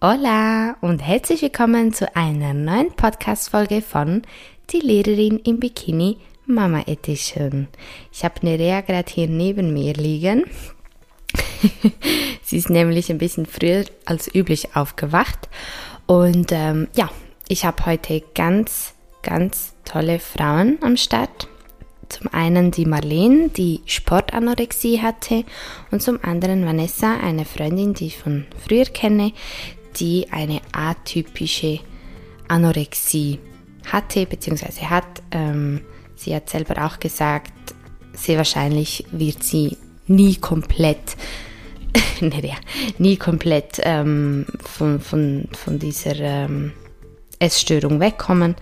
Hola und herzlich willkommen zu einer neuen Podcast-Folge von Die Lehrerin im Bikini Mama Edition. Ich habe Nerea gerade hier neben mir liegen. Sie ist nämlich ein bisschen früher als üblich aufgewacht. Und ähm, ja, ich habe heute ganz, ganz tolle Frauen am Start. Zum einen die Marlene, die Sportanorexie hatte, und zum anderen Vanessa, eine Freundin, die ich von früher kenne, die eine atypische Anorexie hatte bzw. hat. Ähm, sie hat selber auch gesagt, sehr wahrscheinlich wird sie nie komplett, naja, nie komplett ähm, von, von, von dieser ähm, Essstörung wegkommen,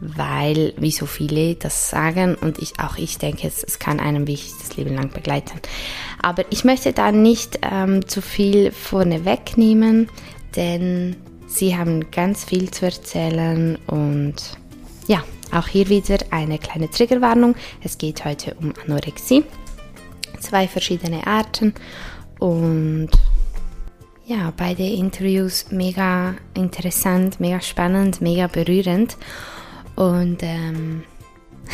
weil, wie so viele das sagen, und ich, auch ich denke, es, es kann einem wirklich das Leben lang begleiten. Aber ich möchte da nicht ähm, zu viel vorne wegnehmen, denn sie haben ganz viel zu erzählen und ja, auch hier wieder eine kleine Triggerwarnung. Es geht heute um Anorexie, zwei verschiedene Arten und ja, beide Interviews mega interessant, mega spannend, mega berührend und ähm,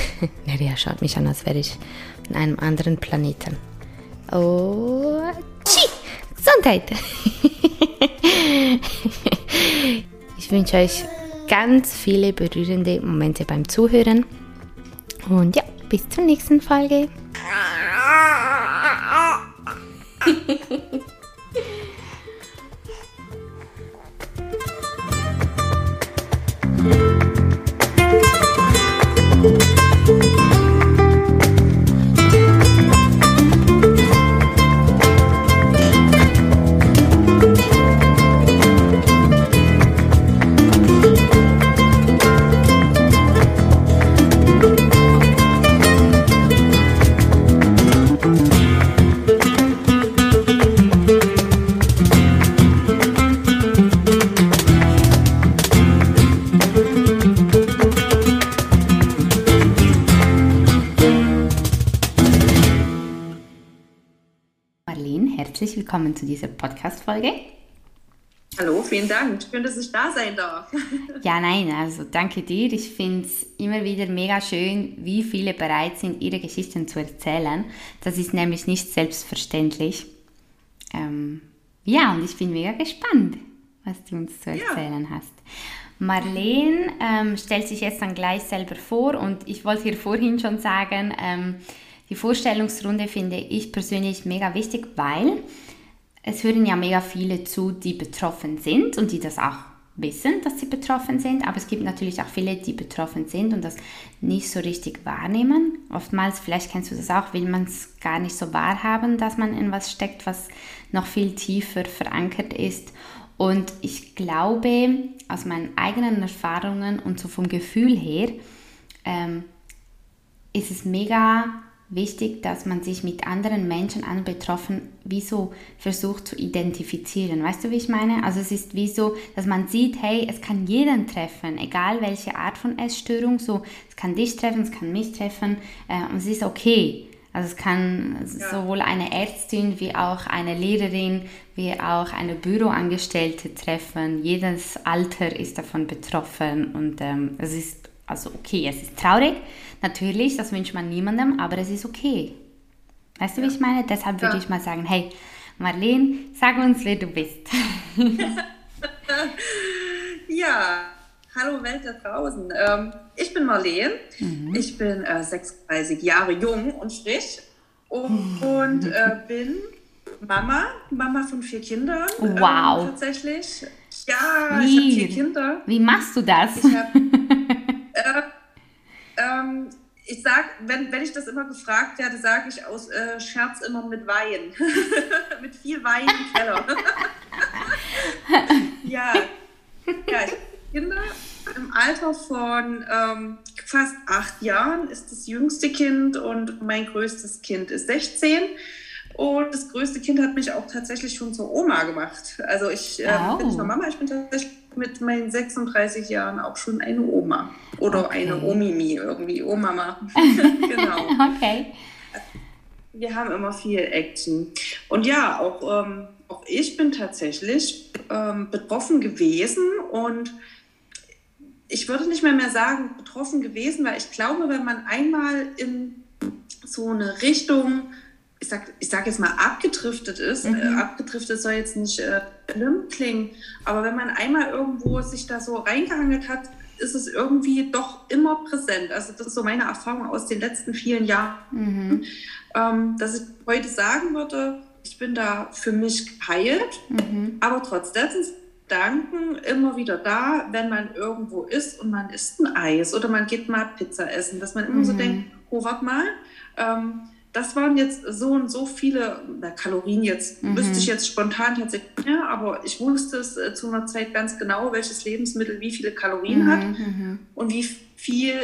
Neria schaut mich an, als wäre ich in einem anderen Planeten. Oh, tschi, Gesundheit! ich wünsche euch ganz viele berührende Momente beim Zuhören. Und ja, bis zur nächsten Folge. herzlich willkommen zu dieser Podcast-Folge. Hallo, vielen Dank. Schön, dass ich da sein darf. ja, nein, also danke dir. Ich finde es immer wieder mega schön, wie viele bereit sind, ihre Geschichten zu erzählen. Das ist nämlich nicht selbstverständlich. Ähm, ja, und ich bin mega gespannt, was du uns zu erzählen ja. hast. Marlene ähm, stellt sich jetzt dann gleich selber vor und ich wollte hier vorhin schon sagen, ähm, die Vorstellungsrunde finde ich persönlich mega wichtig, weil es hören ja mega viele zu, die betroffen sind und die das auch wissen, dass sie betroffen sind, aber es gibt natürlich auch viele, die betroffen sind und das nicht so richtig wahrnehmen. Oftmals, vielleicht kennst du das auch, will man es gar nicht so wahrhaben, dass man in was steckt, was noch viel tiefer verankert ist. Und ich glaube, aus meinen eigenen Erfahrungen und so vom Gefühl her, ähm, ist es mega wichtig, dass man sich mit anderen Menschen, anderen Betroffenen, wie so versucht zu identifizieren. Weißt du, wie ich meine? Also es ist wie so, dass man sieht, hey, es kann jeden treffen, egal welche Art von Essstörung, so, es kann dich treffen, es kann mich treffen äh, und es ist okay. Also es kann ja. sowohl eine Ärztin wie auch eine Lehrerin wie auch eine Büroangestellte treffen. Jedes Alter ist davon betroffen und ähm, es ist also okay, es ist traurig, natürlich, das wünscht man niemandem, aber es ist okay. Weißt du, wie ich meine? Deshalb würde ja. ich mal sagen, hey, Marlene, sag uns, wer du bist. ja, hallo Welt da draußen. Ähm, ich bin Marlene, mhm. ich bin äh, 36 Jahre jung und frisch und, und äh, bin Mama, Mama von vier Kindern. Wow. Ähm, tatsächlich. Ja, wie? ich habe vier Kinder. Wie machst du das? Ich habe ähm, ich sag, wenn, wenn ich das immer gefragt werde, sage ich aus äh, Scherz immer mit Wein. mit viel Wein im Keller. ja. ja, Kinder im Alter von ähm, fast acht Jahren ist das jüngste Kind und mein größtes Kind ist 16. Und das größte Kind hat mich auch tatsächlich schon zur Oma gemacht. Also ich äh, oh. bin nicht nur Mama, ich bin tatsächlich mit meinen 36 Jahren auch schon eine Oma. Oder okay. eine Omimi irgendwie, Omama. genau. Okay. Wir haben immer viel Action. Und ja, auch ähm, auch ich bin tatsächlich ähm, betroffen gewesen und ich würde nicht mehr mehr sagen betroffen gewesen, weil ich glaube, wenn man einmal in so eine Richtung, ich sag, ich sag jetzt mal abgedriftet ist, mhm. äh, abgedriftet soll jetzt nicht äh, schlimm klingen, aber wenn man einmal irgendwo sich da so reingehangelt hat, ist es irgendwie doch immer präsent. Also das ist so meine Erfahrung aus den letzten vielen Jahren, mhm. ähm, dass ich heute sagen würde, ich bin da für mich geheilt, mhm. aber trotzdem sind Gedanken immer wieder da, wenn man irgendwo ist und man isst ein Eis oder man geht mal Pizza essen, dass man immer mhm. so denkt, oh, warte mal, ähm, das waren jetzt so und so viele na, Kalorien jetzt, mhm. wüsste ich jetzt spontan tatsächlich, ja, aber ich wusste es äh, zu einer Zeit ganz genau, welches Lebensmittel wie viele Kalorien mhm. hat mhm. und wie viel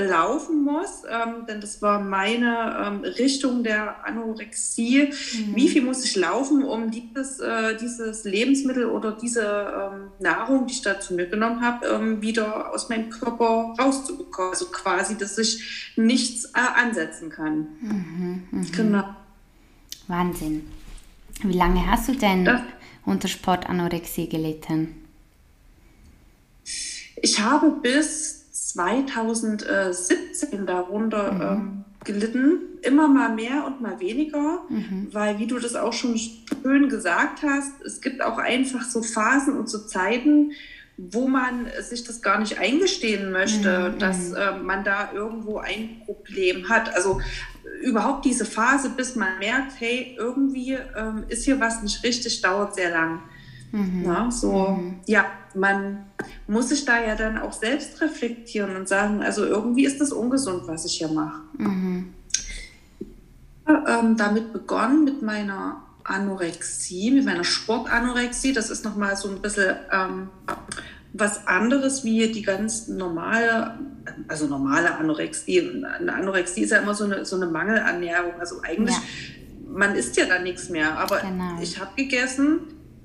laufen muss, ähm, denn das war meine ähm, Richtung der Anorexie. Mhm. Wie viel muss ich laufen, um dieses, äh, dieses Lebensmittel oder diese ähm, Nahrung, die ich dazu mitgenommen habe, ähm, wieder aus meinem Körper rauszubekommen? Also quasi, dass ich nichts äh, ansetzen kann. Mhm, mh. Genau. Wahnsinn. Wie lange hast du denn das, unter Sportanorexie gelitten? Ich habe bis 2017 darunter mhm. ähm, gelitten. Immer mal mehr und mal weniger, mhm. weil, wie du das auch schon schön gesagt hast, es gibt auch einfach so Phasen und so Zeiten, wo man sich das gar nicht eingestehen möchte, mhm. dass äh, man da irgendwo ein Problem hat. Also überhaupt diese Phase, bis man merkt, hey, irgendwie ähm, ist hier was nicht richtig, dauert sehr lang. Mhm. Ja, so, mhm. ja, man muss sich da ja dann auch selbst reflektieren und sagen, also irgendwie ist das ungesund, was ich hier mache. Mhm. Ähm, damit begonnen mit meiner Anorexie, mit meiner Sportanorexie. Das ist nochmal so ein bisschen ähm, was anderes wie die ganz normale, also normale Anorexie. Eine Anorexie ist ja immer so eine, so eine Mangelernährung. Also eigentlich, ja. man isst ja dann nichts mehr. Aber genau. ich habe gegessen,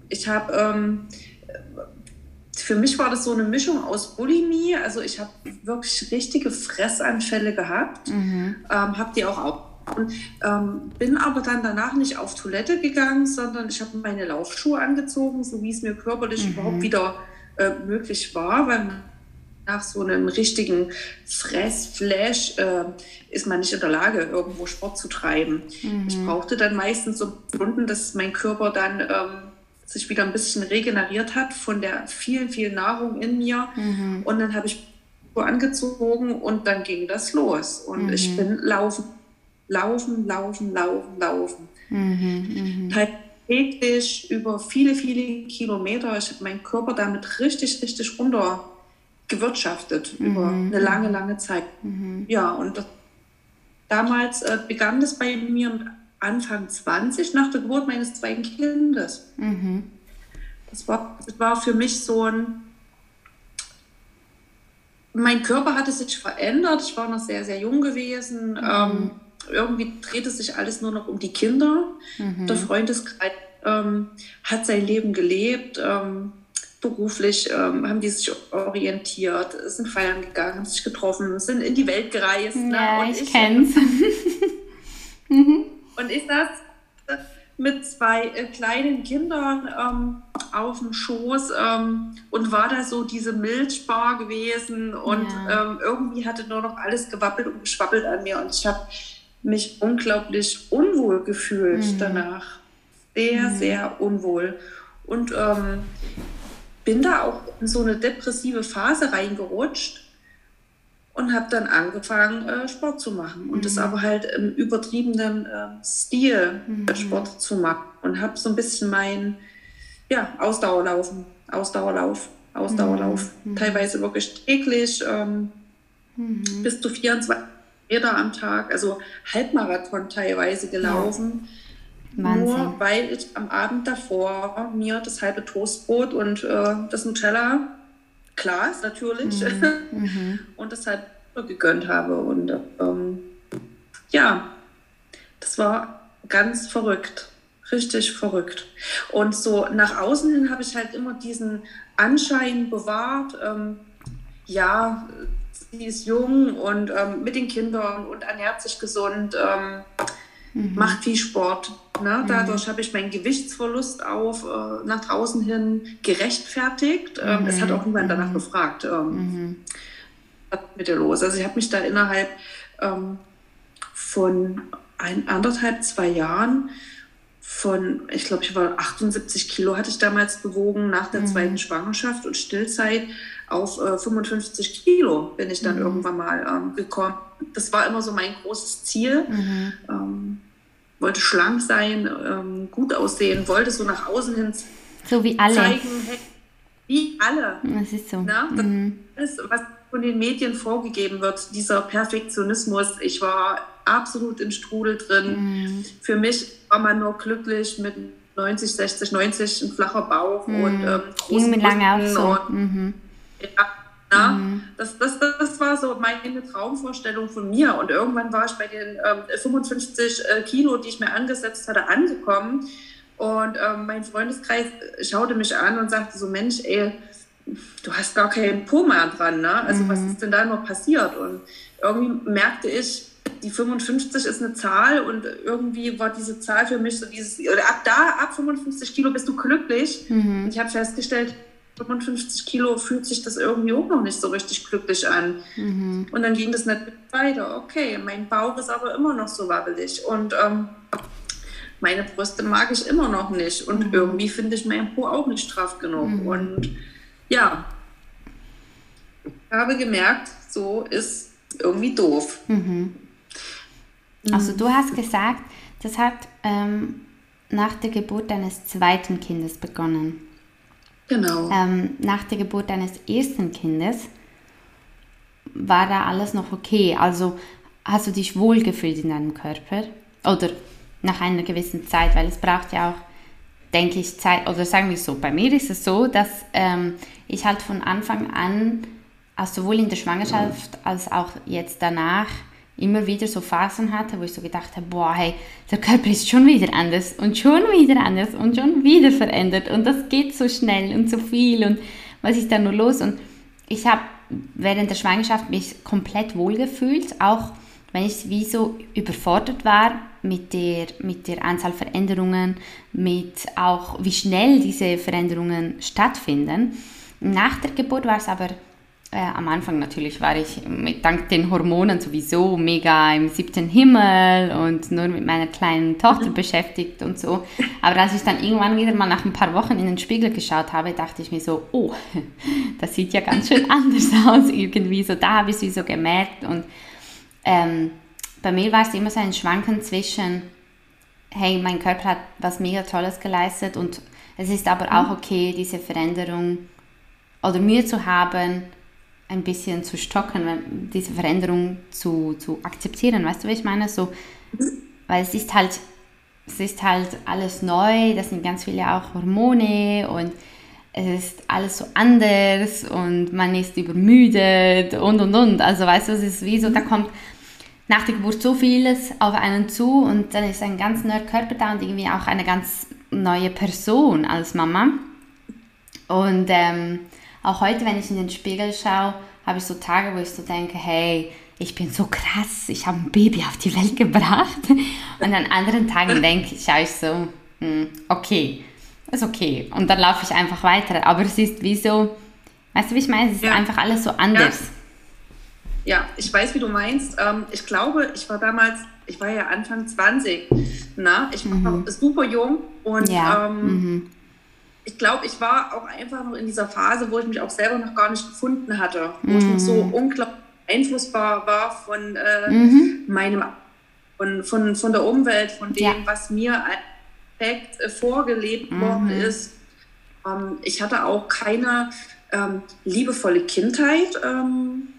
ich habe, ähm, für mich war das so eine Mischung aus Bulimie, also ich habe wirklich richtige Fressanfälle gehabt, mhm. ähm, habe die auch auch und ähm, bin aber dann danach nicht auf Toilette gegangen, sondern ich habe meine Laufschuhe angezogen, so wie es mir körperlich mhm. überhaupt wieder äh, möglich war, weil nach so einem richtigen Fressflash äh, ist man nicht in der Lage, irgendwo Sport zu treiben. Mhm. Ich brauchte dann meistens so Stunden, dass mein Körper dann ähm, sich wieder ein bisschen regeneriert hat von der vielen, vielen Nahrung in mir. Mhm. Und dann habe ich angezogen und dann ging das los. Und mhm. ich bin laufen, laufen, laufen, laufen, laufen. Mhm, mh. Täglich über viele, viele Kilometer. Ich habe meinen Körper damit richtig, richtig runter gewirtschaftet über mhm. eine lange, lange Zeit. Mhm. Ja, und das, damals äh, begann das bei mir mit Anfang 20 nach der Geburt meines zweiten Kindes. Mhm. Das, war, das war für mich so ein. Mein Körper hatte sich verändert. Ich war noch sehr, sehr jung gewesen. Mhm. Ähm, irgendwie drehte sich alles nur noch um die Kinder. Mhm. Der Freundeskreis ähm, hat sein Leben gelebt. Ähm, beruflich ähm, haben die sich orientiert, sind feiern gegangen, haben sich getroffen, sind in die Welt gereist. Ne? Ja, ne? ich, ich kenn's. mhm. Und ich saß mit zwei äh, kleinen Kindern ähm, auf dem Schoß ähm, und war da so diese Milchbar gewesen und ja. ähm, irgendwie hatte nur noch alles gewappelt und geschwappelt an mir und ich habe mich unglaublich unwohl gefühlt mhm. danach. Sehr, mhm. sehr unwohl. Und ähm, bin da auch in so eine depressive Phase reingerutscht und habe dann angefangen, äh, Sport zu machen. Und mhm. das aber halt im übertriebenen äh, Stil mhm. Sport zu machen. Und habe so ein bisschen mein ja, Ausdauerlaufen, Ausdauerlauf, Ausdauerlauf. Mhm. mhm. Teilweise wirklich täglich ähm, mhm. bis zu 24 Meter am Tag, also Halbmarathon teilweise gelaufen. Ja. Nur weil ich am Abend davor mir das halbe Toastbrot und äh, das Nutella Glas natürlich mhm. mhm. und das halt gegönnt habe. Und ähm, ja, das war ganz verrückt, richtig verrückt. Und so nach außen hin habe ich halt immer diesen Anschein bewahrt, ähm, ja, sie ist jung und ähm, mit den Kindern und ernährt sich gesund. Mhm. macht viel Sport. Ne? Dadurch mhm. habe ich meinen Gewichtsverlust auf äh, nach draußen hin gerechtfertigt. Ähm, es hat auch niemand danach gefragt. Ähm, was ist mit dir los? Also ich habe mich da innerhalb ähm, von ein, anderthalb, zwei Jahren von, ich glaube, ich war 78 Kilo hatte ich damals bewogen nach der mhm. zweiten Schwangerschaft und Stillzeit auf äh, 55 Kilo bin ich dann mhm. irgendwann mal ähm, gekommen. Das war immer so mein großes Ziel. Mhm. Ähm, wollte schlank sein, ähm, gut aussehen, wollte so nach außen hin so wie alle. zeigen, hey, wie alle. Das ist so. Na, das mhm. ist, was von den Medien vorgegeben wird, dieser Perfektionismus. Ich war absolut im Strudel drin. Mhm. Für mich war man nur glücklich mit 90, 60, 90, ein flacher Bauch mhm. und ähm, großen Ging mir lange auch so. Mhm. Ja, mhm. das, das, das war so meine Traumvorstellung von mir. Und irgendwann war ich bei den ähm, 55 äh, Kilo, die ich mir angesetzt hatte, angekommen. Und ähm, mein Freundeskreis schaute mich an und sagte so, Mensch, ey, du hast gar keinen Po mehr dran, ne? Also was mhm. ist denn da noch passiert? Und irgendwie merkte ich, die 55 ist eine Zahl und irgendwie war diese Zahl für mich so dieses, oder ab da, ab 55 Kilo bist du glücklich. Mhm. Und ich habe festgestellt, 55 Kilo fühlt sich das irgendwie auch noch nicht so richtig glücklich an. Mhm. Und dann ging das nicht weiter. Okay, mein Bauch ist aber immer noch so wabbelig und ähm, meine Brüste mag ich immer noch nicht und mhm. irgendwie finde ich mein Po auch nicht straff genug. Mhm. Und ja, ich habe gemerkt, so ist irgendwie doof. Mhm. Also du hast gesagt, das hat ähm, nach der Geburt deines zweiten Kindes begonnen. Genau. Ähm, nach der Geburt deines ersten Kindes war da alles noch okay. Also hast du dich wohlgefühlt in deinem Körper? Oder nach einer gewissen Zeit, weil es braucht ja auch, denke ich, Zeit, oder sagen wir so, bei mir ist es so, dass ähm, ich halt von Anfang an, also sowohl in der Schwangerschaft als auch jetzt danach, immer wieder so Phasen hatte, wo ich so gedacht habe, boah, hey, der Körper ist schon wieder anders und schon wieder anders und schon wieder verändert und das geht so schnell und so viel und was ist da nur los? Und ich habe während der Schwangerschaft mich komplett wohlgefühlt, auch wenn ich wie so überfordert war mit der, mit der Anzahl Veränderungen, mit auch wie schnell diese Veränderungen stattfinden. Nach der Geburt war es aber äh, am Anfang natürlich war ich mit, dank den Hormonen sowieso mega im siebten Himmel und nur mit meiner kleinen Tochter beschäftigt und so. Aber als ich dann irgendwann wieder mal nach ein paar Wochen in den Spiegel geschaut habe, dachte ich mir so, oh, das sieht ja ganz schön anders aus irgendwie. So da habe ich es so gemerkt und ähm, bei mir war es immer so ein Schwanken zwischen, hey, mein Körper hat was mega Tolles geleistet und es ist aber auch okay, diese Veränderung oder Mühe zu haben, ein bisschen zu stocken, diese Veränderung zu, zu akzeptieren. Weißt du, wie ich meine? So, weil es ist halt, es ist halt alles neu, das sind ganz viele auch Hormone und es ist alles so anders und man ist übermüdet und und und. Also weißt du, es ist wie so, da kommt nach der Geburt so vieles auf einen zu und dann ist ein ganz neuer Körper da und irgendwie auch eine ganz neue Person als Mama. Und ähm, auch heute, wenn ich in den Spiegel schaue, habe ich so Tage, wo ich so denke, hey, ich bin so krass, ich habe ein Baby auf die Welt gebracht. Und an anderen Tagen denke ich, schaue ich so, hm, okay, ist okay. Und dann laufe ich einfach weiter. Aber es ist wie so, weißt du, wie ich meine? Es ist ja. einfach alles so anders. Ja. ja. ich weiß, wie du meinst. Ähm, ich glaube, ich war damals, ich war ja Anfang 20. Na? Ich war mhm. super jung und ja. ähm, mhm ich glaube, ich war auch einfach noch in dieser Phase, wo ich mich auch selber noch gar nicht gefunden hatte, wo mhm. ich noch so mhm. unglaublich beeinflussbar war von äh, mhm. meinem, von, von, von der Umwelt, von dem, ja. was mir perfekt äh, vorgelebt mhm. worden ist. Ähm, ich hatte auch keine ähm, liebevolle Kindheit. Ähm,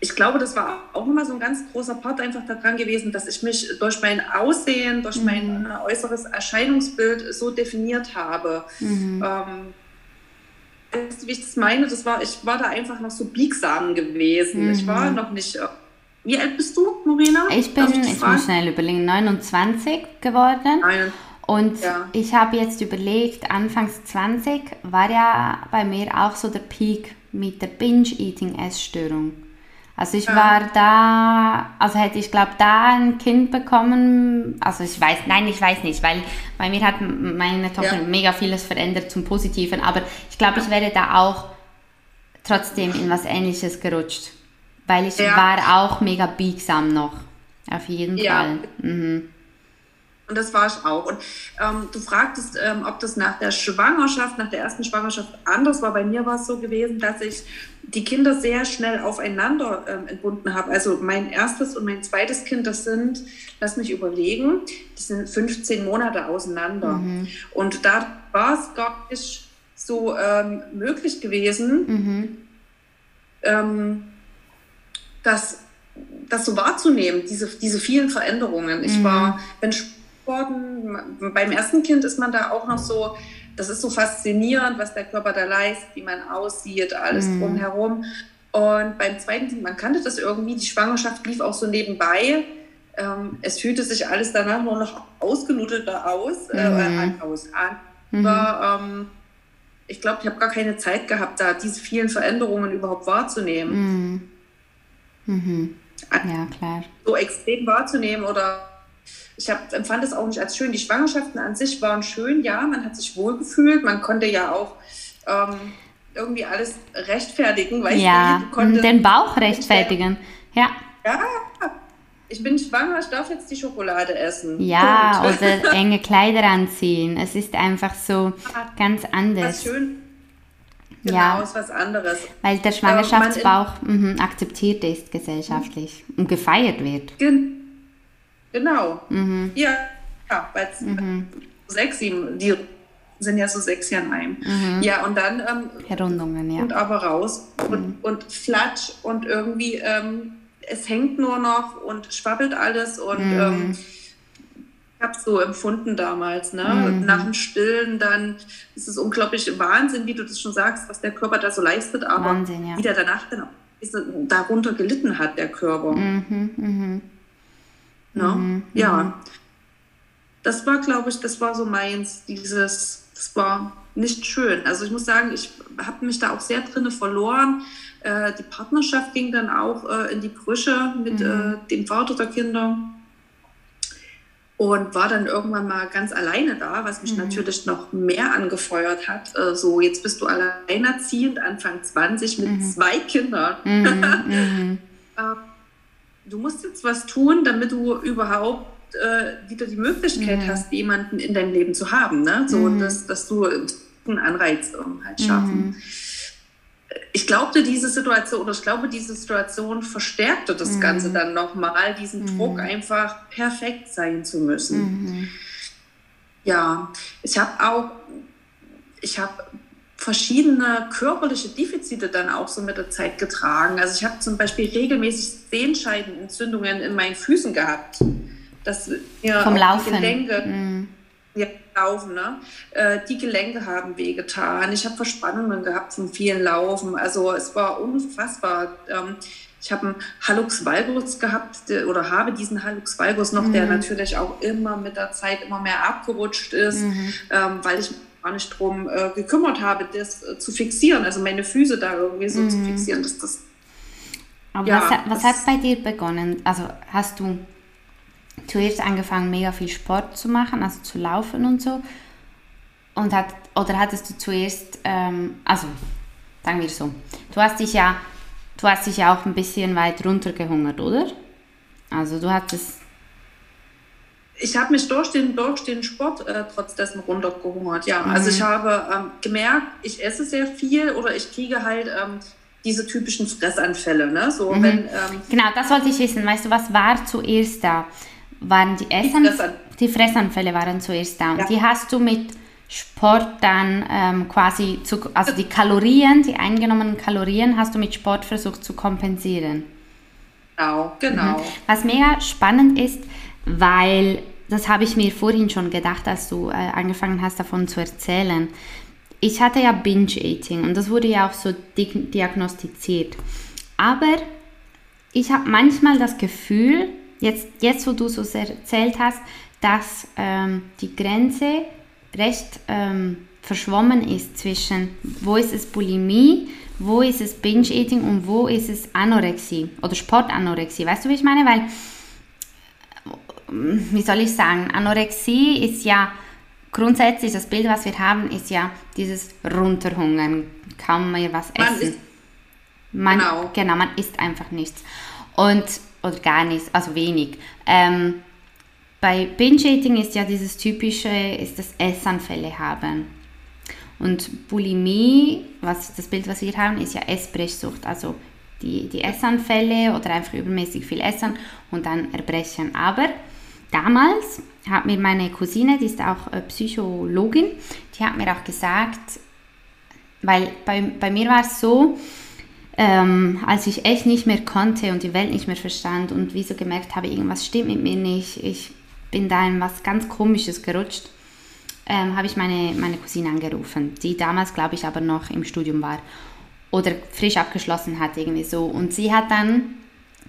ich glaube, das war auch immer so ein ganz großer Part einfach daran gewesen, dass ich mich durch mein Aussehen, durch mhm. mein äußeres Erscheinungsbild so definiert habe. Mhm. Ähm, weißt du, wie ich das meine? Das war, ich war da einfach noch so biegsam gewesen. Mhm. Ich war mhm. noch nicht. Äh, wie alt bist du, Morena? Ich bin, ich, ich muss schnell überlegen, 29 geworden. Nein. Und ja. ich habe jetzt überlegt, anfangs 20 war ja bei mir auch so der Peak mit der Binge-Eating-Essstörung. Also ich war da, also hätte ich glaube da ein Kind bekommen, also ich weiß, nein, ich weiß nicht, weil bei mir hat meine Tochter ja. mega vieles verändert zum Positiven, aber ich glaube, ich wäre da auch trotzdem in was Ähnliches gerutscht, weil ich ja. war auch mega biegsam noch, auf jeden Fall. Mhm. Und das war ich auch. Und ähm, du fragtest, ähm, ob das nach der Schwangerschaft, nach der ersten Schwangerschaft anders war. Bei mir war es so gewesen, dass ich die Kinder sehr schnell aufeinander ähm, entbunden habe. Also mein erstes und mein zweites Kind, das sind, lass mich überlegen, das sind 15 Monate auseinander. Mhm. Und da war es gar nicht so ähm, möglich gewesen, mhm. Ähm, dass das so wahrzunehmen, diese, diese vielen Veränderungen. Ich mhm. war, wenn worden. Beim ersten Kind ist man da auch noch so, das ist so faszinierend, was der Körper da leistet, wie man aussieht, alles mhm. drumherum. Und beim zweiten Kind, man kannte das irgendwie, die Schwangerschaft lief auch so nebenbei. Ähm, es fühlte sich alles danach nur noch ausgenudelter aus, äh, mhm. äh, aus an. Mhm. Aber, ähm, ich glaube, ich habe gar keine Zeit gehabt, da diese vielen Veränderungen überhaupt wahrzunehmen. Mhm. mhm. Ja, klar. So extrem wahrzunehmen oder ich hab, empfand es auch nicht als schön. Die Schwangerschaften an sich waren schön, ja, man hat sich wohlgefühlt, man konnte ja auch ähm, irgendwie alles rechtfertigen. Weißt ja, du, du den Bauch rechtfertigen, ja. Ja, ich bin schwanger, ich darf jetzt die Schokolade essen. Ja, Punkt. oder enge Kleider anziehen. Es ist einfach so ganz anders. Was schön. Genau, ja. ist was anderes. Weil der Schwangerschaftsbauch ähm, mh, akzeptiert ist gesellschaftlich mhm. und gefeiert wird. Genau. Genau. Mhm. Ja, ja weil mhm. sechs, sieben, die sind ja so sechs Jahre in einem. Mhm. Ja, und dann ähm, Herundungen, ja. Und aber raus und, mhm. und flatsch und irgendwie ähm, es hängt nur noch und schwabbelt alles und mhm. ähm, ich habe so empfunden damals, ne? Mhm. Nach dem Stillen dann ist es unglaublich Wahnsinn, wie du das schon sagst, was der Körper da so leistet, aber Wahnsinn, ja. wie der danach dann auch darunter gelitten hat, der Körper. Mhm, mh. Ne? Mhm. Ja, mhm. das war, glaube ich, das war so meins, dieses, das war nicht schön. Also ich muss sagen, ich habe mich da auch sehr drinne verloren. Äh, die Partnerschaft ging dann auch äh, in die Brüche mit mhm. äh, dem Vater der Kinder und war dann irgendwann mal ganz alleine da, was mich mhm. natürlich noch mehr angefeuert hat. Äh, so, jetzt bist du alleinerziehend, Anfang 20 mit mhm. zwei Kindern. Du musst jetzt was tun, damit du überhaupt äh, wieder die Möglichkeit mhm. hast, jemanden in deinem Leben zu haben. Ne? So, mhm. dass, dass du einen Anreiz halt schaffen. Mhm. Ich glaubte, diese Situation, oder ich glaube, diese Situation verstärkte das mhm. Ganze dann nochmal, diesen mhm. Druck einfach perfekt sein zu müssen. Mhm. Ja, ich habe auch, ich habe verschiedene körperliche Defizite dann auch so mit der Zeit getragen. Also ich habe zum Beispiel regelmäßig Sehenscheidenentzündungen in meinen Füßen gehabt. Das mir Vom Laufen. Die Gelenke, mm. ja, Laufen, ne? Äh, die Gelenke haben wehgetan. Ich habe Verspannungen gehabt vom vielen Laufen. Also es war unfassbar. Ähm, ich habe einen Hallux valgus gehabt oder habe diesen Hallux valgus noch, mhm. der natürlich auch immer mit der Zeit immer mehr abgerutscht ist, mhm. ähm, weil ich gar nicht drum äh, gekümmert habe, das äh, zu fixieren, also meine Füße da irgendwie so mhm. zu fixieren. Dass das, Aber ja, was, was hat bei dir begonnen? Also hast du zuerst angefangen, mega viel Sport zu machen, also zu laufen und so? Und hat, oder hattest du zuerst, ähm, also sagen wir so, du hast dich ja, du hast dich ja auch ein bisschen weit runtergehungert, oder? Also du hattest ich habe mich durch den, durch den Sport äh, trotz dessen runtergehungert, ja. Mhm. Also ich habe ähm, gemerkt, ich esse sehr viel oder ich kriege halt ähm, diese typischen Fressanfälle. Ne? So, mhm. wenn, ähm, genau, das wollte ich wissen. Weißt du, was war zuerst da? Waren die Essen? Die, Fressan die Fressanfälle waren zuerst da. Und ja. die hast du mit Sport dann ähm, quasi, zu, also die Kalorien, die eingenommenen Kalorien hast du mit Sport versucht zu kompensieren. Genau, genau. Mhm. Was mega spannend ist, weil das habe ich mir vorhin schon gedacht, als du äh, angefangen hast davon zu erzählen. Ich hatte ja Binge-Eating und das wurde ja auch so diagnostiziert. Aber ich habe manchmal das Gefühl, jetzt, jetzt wo du so erzählt hast, dass ähm, die Grenze recht ähm, verschwommen ist zwischen, wo ist es Bulimie, wo ist es Binge-Eating und wo ist es Anorexie oder Sportanorexie. Weißt du, wie ich meine? Weil, wie soll ich sagen, Anorexie ist ja grundsätzlich, das Bild, was wir haben, ist ja dieses Runterhungern, kaum mehr was essen. Man, isst, man genau. genau, man isst einfach nichts. Und, oder gar nichts, also wenig. Ähm, bei Binge-Eating ist ja dieses typische, ist das Essanfälle haben. Und Bulimie, was das Bild, was wir haben, ist ja Essbrechsucht, also die, die Essanfälle oder einfach übermäßig viel Essen und dann Erbrechen. Aber damals hat mir meine Cousine, die ist auch äh, Psychologin, die hat mir auch gesagt, weil bei, bei mir war es so, ähm, als ich echt nicht mehr konnte und die Welt nicht mehr verstand und wieso gemerkt habe, irgendwas stimmt mit mir nicht, ich bin da in was ganz Komisches gerutscht, ähm, habe ich meine, meine Cousine angerufen, die damals, glaube ich, aber noch im Studium war oder frisch abgeschlossen hat, irgendwie so. Und sie hat dann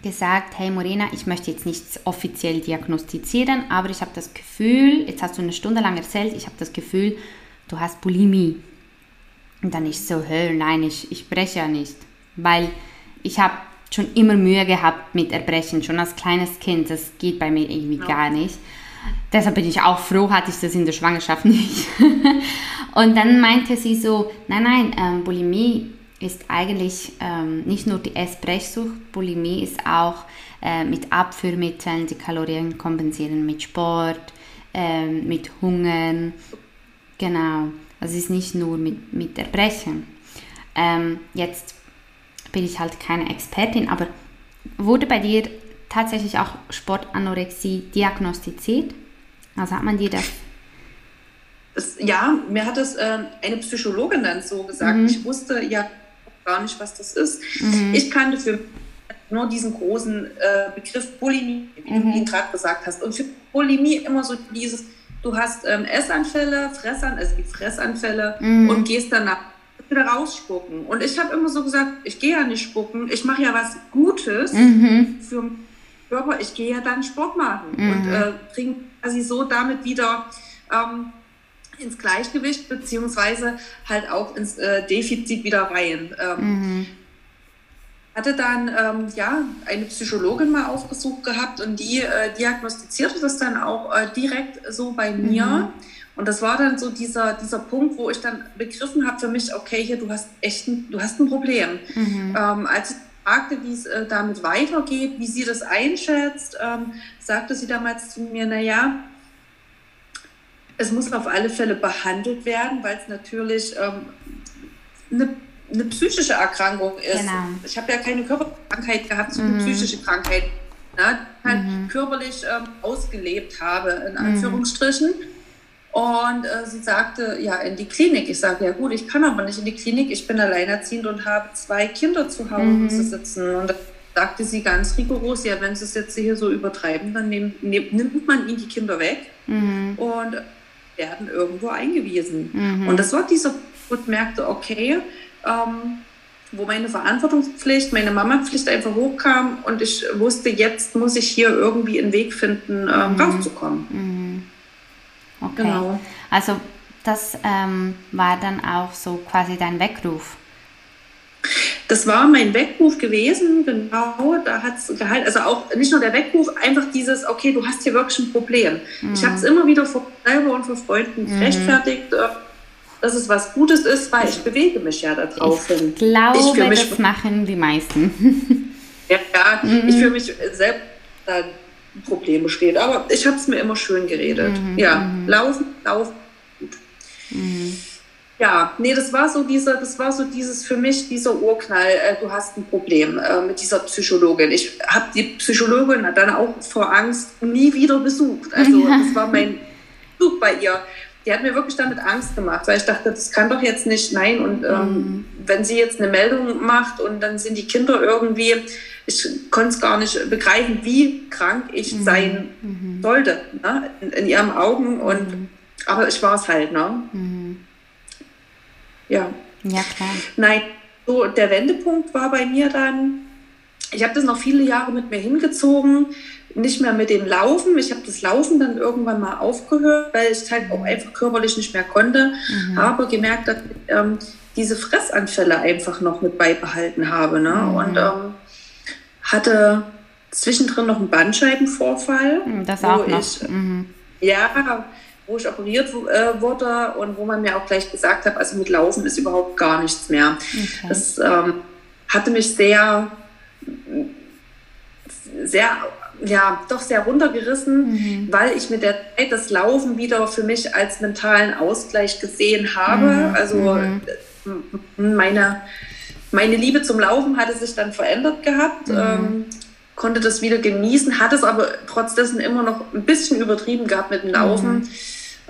gesagt, hey Morena, ich möchte jetzt nichts offiziell diagnostizieren, aber ich habe das Gefühl, jetzt hast du eine Stunde lang erzählt, ich habe das Gefühl, du hast Bulimie. Und dann ich so, hä, nein, ich, ich breche ja nicht, weil ich habe schon immer Mühe gehabt mit Erbrechen, schon als kleines Kind, das geht bei mir irgendwie ja. gar nicht. Deshalb bin ich auch froh, hatte ich das in der Schwangerschaft nicht. und dann meinte sie so, nein, nein, ähm, Bulimie ist eigentlich ähm, nicht nur die Essbrechsucht, Bulimie ist auch äh, mit Abführmitteln, die Kalorien kompensieren mit Sport, äh, mit Hungern. Genau, also es ist nicht nur mit, mit Erbrechen. Ähm, jetzt bin ich halt keine Expertin, aber wurde bei dir tatsächlich auch Sportanorexie diagnostiziert? Also hat man dir das ja, mir hat das äh, eine Psychologin dann so gesagt. Mhm. Ich wusste ja gar nicht, was das ist. Mhm. Ich kannte für nur diesen großen äh, Begriff Bulimie, wie mhm. du ihn gerade gesagt hast. Und für Bulimie immer so dieses, du hast ähm, Essanfälle, Fressan, also die Fressanfälle mhm. und gehst danach wieder rausspucken. Und ich habe immer so gesagt, ich gehe ja nicht spucken, ich mache ja was Gutes mhm. für Körper, ich gehe ja dann Sport machen mhm. und äh, bringe quasi so damit wieder ähm, ins Gleichgewicht beziehungsweise halt auch ins äh, Defizit wieder rein. Ähm, mhm. Hatte dann ähm, ja eine Psychologin mal aufgesucht gehabt und die äh, diagnostizierte das dann auch äh, direkt so bei mir. Mhm. Und das war dann so dieser, dieser Punkt, wo ich dann begriffen habe für mich, okay, hier, du hast echt ein, du hast ein Problem. Mhm. Ähm, als ich fragte, wie es äh, damit weitergeht, wie sie das einschätzt, ähm, sagte sie damals zu mir, naja, es muss auf alle Fälle behandelt werden, weil es natürlich ähm, eine, eine, psychische Erkrankung ist. Genau. Ich habe ja keine Körperkrankheit gehabt, sondern mhm. eine psychische Krankheit, ne, halt mhm. körperlich ähm, ausgelebt habe, in mhm. Anführungsstrichen. Mhm. Und äh, sie sagte, ja, in die Klinik. Ich sage, ja gut, ich kann aber nicht in die Klinik. Ich bin alleinerziehend und habe zwei Kinder zu Hause mhm. sitzen. Und da sagte sie ganz rigoros, ja, wenn sie es jetzt hier so übertreiben, dann nehm, nehm, nimmt man ihnen die Kinder weg mhm. und werden irgendwo eingewiesen. Mhm. Und das war dieser, ich merkte, okay, ähm, wo meine Verantwortungspflicht, meine Mamapflicht einfach hochkam und ich wusste, jetzt muss ich hier irgendwie einen Weg finden, ähm, mhm. rauszukommen. Mhm. Okay. Genau. Also das ähm, war dann auch so quasi dein Weckruf. Das war mein Weckruf gewesen, genau. Da hat es gehalten. Also auch nicht nur der Weckruf, einfach dieses, okay, du hast hier wirklich ein Problem. Mhm. Ich habe es immer wieder vor selber und vor Freunden mhm. rechtfertigt, äh, dass es was Gutes ist, weil ich bewege mich ja da drauf Ich glaube, ich mich, das machen die meisten. ja, ja mhm. ich für mich selbst da Problem besteht. Aber ich habe es mir immer schön geredet. Mhm, ja, mhm. laufen, laufen, gut. Mhm. Ja, nee, das war so dieser, das war so dieses für mich dieser Urknall. Äh, du hast ein Problem äh, mit dieser Psychologin. Ich habe die Psychologin dann auch vor Angst nie wieder besucht. Also das war mein Besuch bei ihr. Die hat mir wirklich damit Angst gemacht, weil ich dachte, das kann doch jetzt nicht, nein. Und ähm, mhm. wenn sie jetzt eine Meldung macht und dann sind die Kinder irgendwie, ich konnte es gar nicht begreifen, wie krank ich mhm. sein mhm. sollte ne? in, in, ihren Augen. Und, mhm. Aber ich war es halt. Ne? Mhm. Ja. Ja, klar. Nein, so der Wendepunkt war bei mir dann, ich habe das noch viele Jahre mit mir hingezogen. Nicht mehr mit dem Laufen. Ich habe das Laufen dann irgendwann mal aufgehört, weil ich halt auch einfach körperlich nicht mehr konnte. Mhm. Habe gemerkt, dass ich ähm, diese Fressanfälle einfach noch mit beibehalten habe. Ne? Mhm. Und ähm, hatte zwischendrin noch einen Bandscheibenvorfall. Hm, das auch noch. Ich, mhm. Ja, wo ich operiert äh, wurde und wo man mir auch gleich gesagt hat, also mit Laufen ist überhaupt gar nichts mehr. Okay. Das ähm, hatte mich sehr, sehr, ja, doch sehr runtergerissen, mhm. weil ich mit der Zeit das Laufen wieder für mich als mentalen Ausgleich gesehen habe. Mhm. Also mhm. meine, meine Liebe zum Laufen hatte sich dann verändert gehabt. Mhm. Ähm, konnte das wieder genießen, hat es aber trotz dessen immer noch ein bisschen übertrieben gehabt mit dem Laufen. Mhm.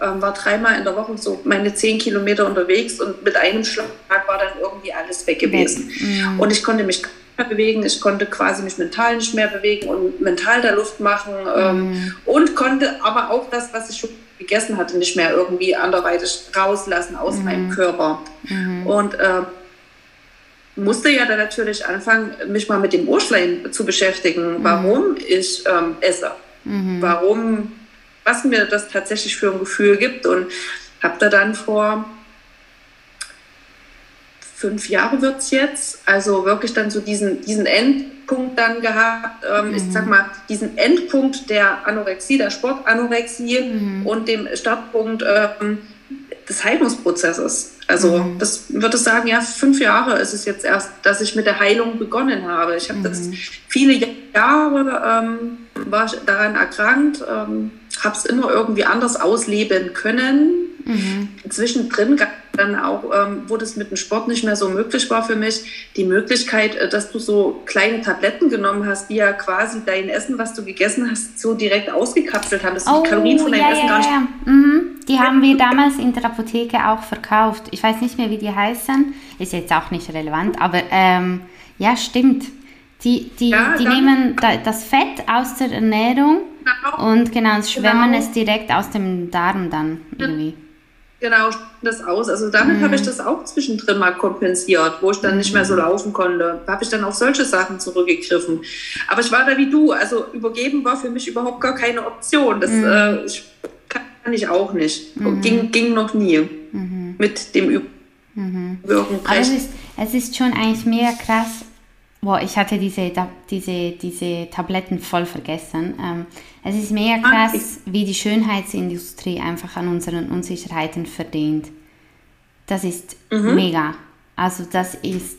Ähm, war dreimal in der Woche so meine zehn Kilometer unterwegs und mit einem Schlag war dann irgendwie alles weg gewesen. Mhm. Und ich konnte mich mehr bewegen, ich konnte quasi mich mental nicht mehr bewegen und mental der Luft machen ähm, mhm. und konnte aber auch das, was ich schon gegessen hatte, nicht mehr irgendwie anderweitig rauslassen aus mhm. meinem Körper. Mhm. Und äh, musste ja dann natürlich anfangen, mich mal mit dem Urschleim zu beschäftigen, mhm. warum ich ähm, esse, mhm. warum, was mir das tatsächlich für ein Gefühl gibt und habe da dann vor fünf Jahre wird es jetzt, also wirklich dann so diesen, diesen Endpunkt dann gehabt, ähm, mhm. ich sag mal, diesen Endpunkt der Anorexie, der Sportanorexie mhm. und dem Startpunkt ähm, des Heilungsprozesses. Also mhm. das würde ich sagen, ja, fünf Jahre ist es jetzt erst, dass ich mit der Heilung begonnen habe. Ich habe mhm. das viele Jahre ähm, war ich daran erkrankt, ähm, habe es immer irgendwie anders ausleben können. Mhm. Zwischendrin gab dann auch, ähm, wo das mit dem Sport nicht mehr so möglich war für mich, die Möglichkeit, äh, dass du so kleine Tabletten genommen hast, die ja quasi dein Essen, was du gegessen hast, so direkt ausgekapselt haben, dass oh, die Kalorien von deinem ja, Essen ja, gar nicht. Ja. Mhm. Die haben wir damals in der Apotheke auch verkauft. Ich weiß nicht mehr, wie die heißen. Ist jetzt auch nicht relevant, aber ähm, ja, stimmt. Die, die, ja, die nehmen das Fett aus der Ernährung genau. und genau, schwemmen genau. es direkt aus dem Darm dann irgendwie. Genau, das aus. Also damit mhm. habe ich das auch zwischendrin mal kompensiert, wo ich dann nicht mehr so mhm. laufen konnte. Da habe ich dann auf solche Sachen zurückgegriffen. Aber ich war da wie du. Also übergeben war für mich überhaupt gar keine Option. Das, mhm. äh, ich kann ich auch nicht. Mhm. Ging, ging noch nie mhm. mit dem Üben. Mhm. Es ist, es ist schon eigentlich mega krass. Boah, ich hatte diese, diese, diese Tabletten voll vergessen. Ähm, es ist mega ah, krass, wie die Schönheitsindustrie einfach an unseren Unsicherheiten verdient. Das ist mhm. mega. Also das ist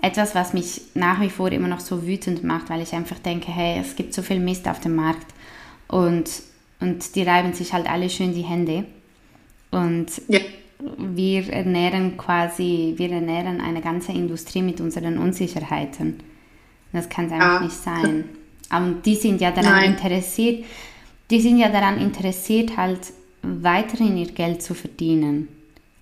etwas, was mich nach wie vor immer noch so wütend macht, weil ich einfach denke, hey, es gibt so viel Mist auf dem Markt und und die reiben sich halt alle schön die Hände. Und ja. wir ernähren quasi, wir ernähren eine ganze Industrie mit unseren Unsicherheiten. Das kann es einfach ja. nicht sein. Aber die sind ja daran Nein. interessiert, die sind ja daran interessiert, halt weiterhin ihr Geld zu verdienen.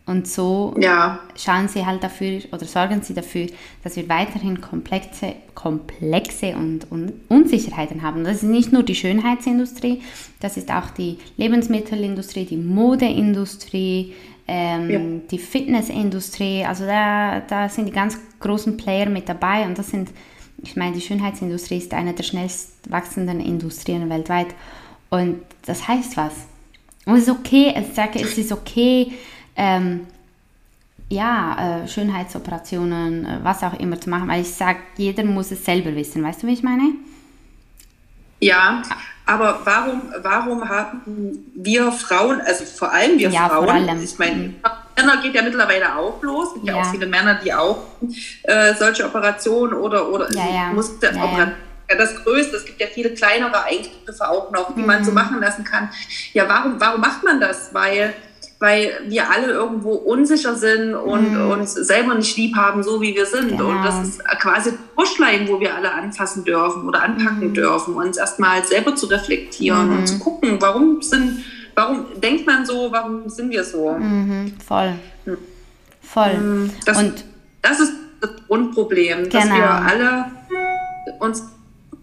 Und so ja. schauen sie halt dafür oder sorgen sie dafür, dass wir weiterhin komplexe, komplexe und, und Unsicherheiten haben. Das ist nicht nur die Schönheitsindustrie, das ist auch die Lebensmittelindustrie, die Modeindustrie, ähm, ja. die Fitnessindustrie. Also da, da sind die ganz großen Player mit dabei und das sind, ich meine, die Schönheitsindustrie ist eine der schnellst wachsenden Industrien weltweit. Und das heißt was. Und es ist okay, ich sage, es ist okay, ähm, ja, äh, Schönheitsoperationen, äh, was auch immer zu machen, weil ich sage, jeder muss es selber wissen. Weißt du, wie ich meine? Ja, aber warum, warum haben wir Frauen, also vor allem wir ja, Frauen, allem. ich meine, mhm. Männer geht ja mittlerweile auch los, es gibt ja, ja auch viele Männer, die auch äh, solche Operationen oder, oder ja, ja. musste ja, operieren. Ja, das Größte, es gibt ja viele kleinere Eingriffe auch noch, die mhm. man so machen lassen kann. Ja, warum, warum macht man das? Weil weil wir alle irgendwo unsicher sind und mhm. uns selber nicht lieb haben, so wie wir sind. Genau. Und das ist quasi Pushline, wo wir alle anfassen dürfen oder anpacken mhm. dürfen, uns erstmal selber zu reflektieren mhm. und zu gucken, warum sind, warum denkt man so, warum sind wir so? Mhm. Voll. Hm. Voll. Hm, das, und das ist das Grundproblem, genau. dass wir alle uns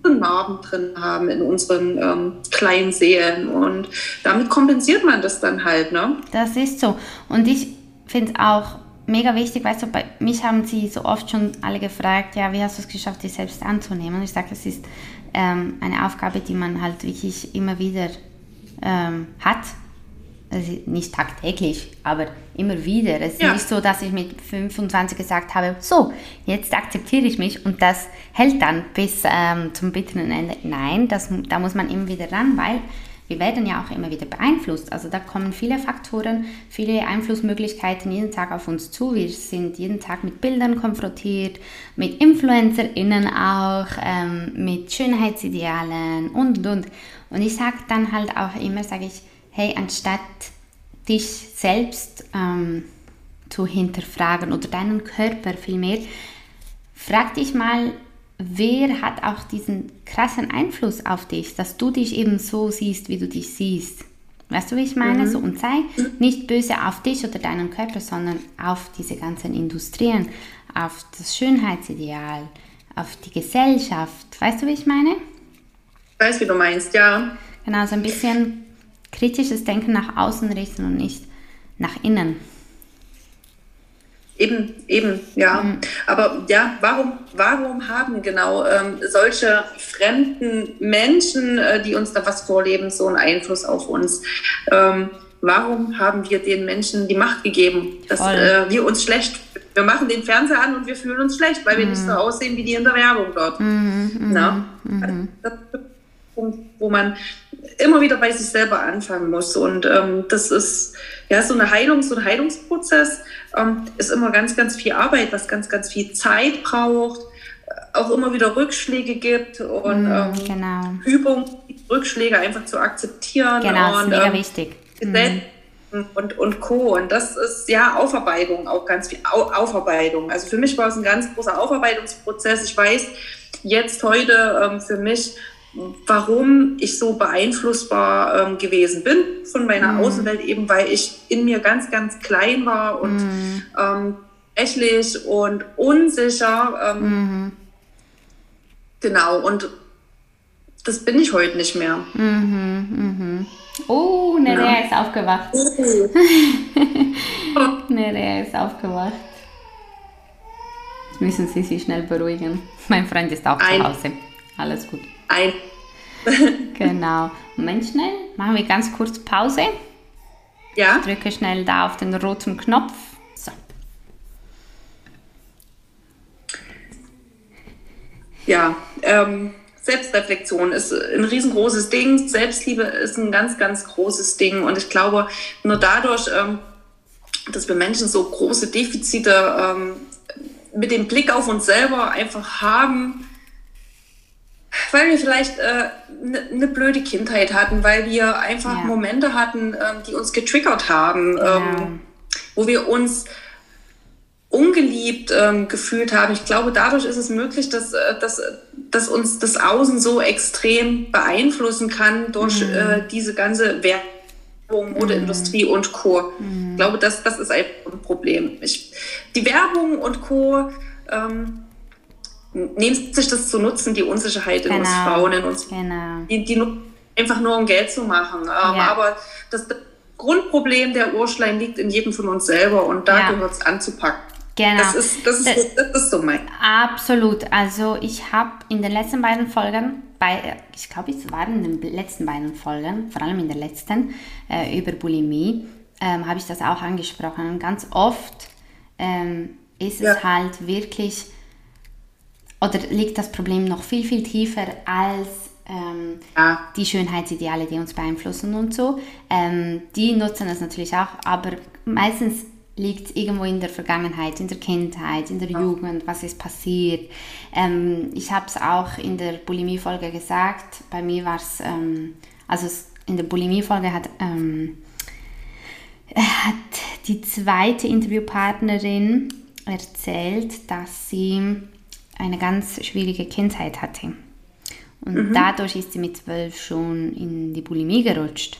Narben drin haben in unseren ähm, kleinen Seelen. Und damit kompensiert man das dann halt. Ne? Das ist so. Und ich finde es auch mega wichtig, weißt du, bei mich haben sie so oft schon alle gefragt, ja, wie hast du es geschafft, dich selbst anzunehmen? Und ich sage, das ist ähm, eine Aufgabe, die man halt wirklich immer wieder ähm, hat. Also nicht tagtäglich, aber immer wieder. Es ist ja. nicht so, dass ich mit 25 gesagt habe, so, jetzt akzeptiere ich mich und das hält dann bis ähm, zum bitteren Ende. Nein, das, da muss man immer wieder ran, weil wir werden ja auch immer wieder beeinflusst. Also da kommen viele Faktoren, viele Einflussmöglichkeiten jeden Tag auf uns zu. Wir sind jeden Tag mit Bildern konfrontiert, mit InfluencerInnen auch, ähm, mit Schönheitsidealen und, und, und. Und ich sage dann halt auch immer, sage ich, hey, anstatt dich selbst ähm, zu hinterfragen oder deinen Körper vielmehr, frag dich mal, wer hat auch diesen krassen Einfluss auf dich, dass du dich eben so siehst, wie du dich siehst. Weißt du, wie ich meine? Mhm. So, und sei nicht böse auf dich oder deinen Körper, sondern auf diese ganzen Industrien, auf das Schönheitsideal, auf die Gesellschaft. Weißt du, wie ich meine? Ich weiß, wie du meinst, ja. Genau, so ein bisschen kritisches Denken nach außen richten und nicht nach innen. Eben, eben, ja. Mhm. Aber ja, warum, warum haben genau ähm, solche fremden Menschen, äh, die uns da was vorleben, so einen Einfluss auf uns? Ähm, warum haben wir den Menschen die Macht gegeben, dass äh, wir uns schlecht, wir machen den Fernseher an und wir fühlen uns schlecht, weil mhm. wir nicht so aussehen wie die in der Werbung dort. Mhm, mhm Na? Mhm. Punkt, wo man immer wieder bei sich selber anfangen muss. Und ähm, das ist ja so eine Heilung, so ein Heilungsprozess ähm, ist immer ganz, ganz viel Arbeit, was ganz, ganz viel Zeit braucht, auch immer wieder Rückschläge gibt und mm, ähm, genau. Übung, Rückschläge einfach zu akzeptieren. Genau, und, mega ähm, wichtig. Mm. Und, und Co. Und das ist ja Aufarbeitung, auch ganz viel Au Aufarbeitung. Also für mich war es ein ganz großer Aufarbeitungsprozess. Ich weiß jetzt heute ähm, für mich, warum ich so beeinflussbar ähm, gewesen bin von meiner mhm. Außenwelt, eben weil ich in mir ganz, ganz klein war und mhm. ähm, ächlich und unsicher. Ähm, mhm. Genau, und das bin ich heute nicht mehr. Mhm, mhm. Oh, Nerea ja. ist aufgewacht. Oh. Nerea ist aufgewacht. Jetzt müssen Sie sich schnell beruhigen. Mein Freund ist auch Ein. zu Hause. Alles gut ein. genau. Moment schnell, machen wir ganz kurz Pause. Ja. Ich drücke schnell da auf den roten Knopf. So. Ja, ähm, Selbstreflexion ist ein riesengroßes Ding. Selbstliebe ist ein ganz, ganz großes Ding. Und ich glaube, nur dadurch, ähm, dass wir Menschen so große Defizite ähm, mit dem Blick auf uns selber einfach haben, weil wir vielleicht eine äh, ne blöde Kindheit hatten, weil wir einfach ja. Momente hatten, ähm, die uns getriggert haben, ja. ähm, wo wir uns ungeliebt ähm, gefühlt haben. Ich glaube, dadurch ist es möglich, dass, äh, dass, dass uns das Außen so extrem beeinflussen kann durch mhm. äh, diese ganze Werbung, Modeindustrie mhm. und Co. Mhm. Ich glaube, das, das ist ein Problem. Ich, die Werbung und Co. Ähm, nehmen sich das zu nutzen, die Unsicherheit in genau. uns Frauen, in uns, genau. die, die einfach nur um Geld zu machen. Ähm, ja. Aber das, Grundproblem der Urschleim liegt in jedem von uns selber und da ja. gehört es anzupacken. Genau. Das ist, das, ist, das, das ist so mein. Absolut. Also ich habe in den letzten beiden Folgen, bei, ich glaube, es waren in den letzten beiden Folgen, vor allem in der letzten, äh, über Bulimie, ähm, habe ich das auch angesprochen. Ganz oft ähm, ist ja. es halt wirklich oder liegt das Problem noch viel, viel tiefer als ähm, ja. die Schönheitsideale, die uns beeinflussen und so. Ähm, die nutzen es natürlich auch, aber meistens liegt es irgendwo in der Vergangenheit, in der Kindheit, in der ja. Jugend, was ist passiert. Ähm, ich habe es auch in der Bulimie-Folge gesagt, bei mir war es, ähm, also in der Bulimie-Folge hat, ähm, hat die zweite Interviewpartnerin erzählt, dass sie eine ganz schwierige Kindheit hatte. Und mhm. dadurch ist sie mit zwölf schon in die Bulimie gerutscht.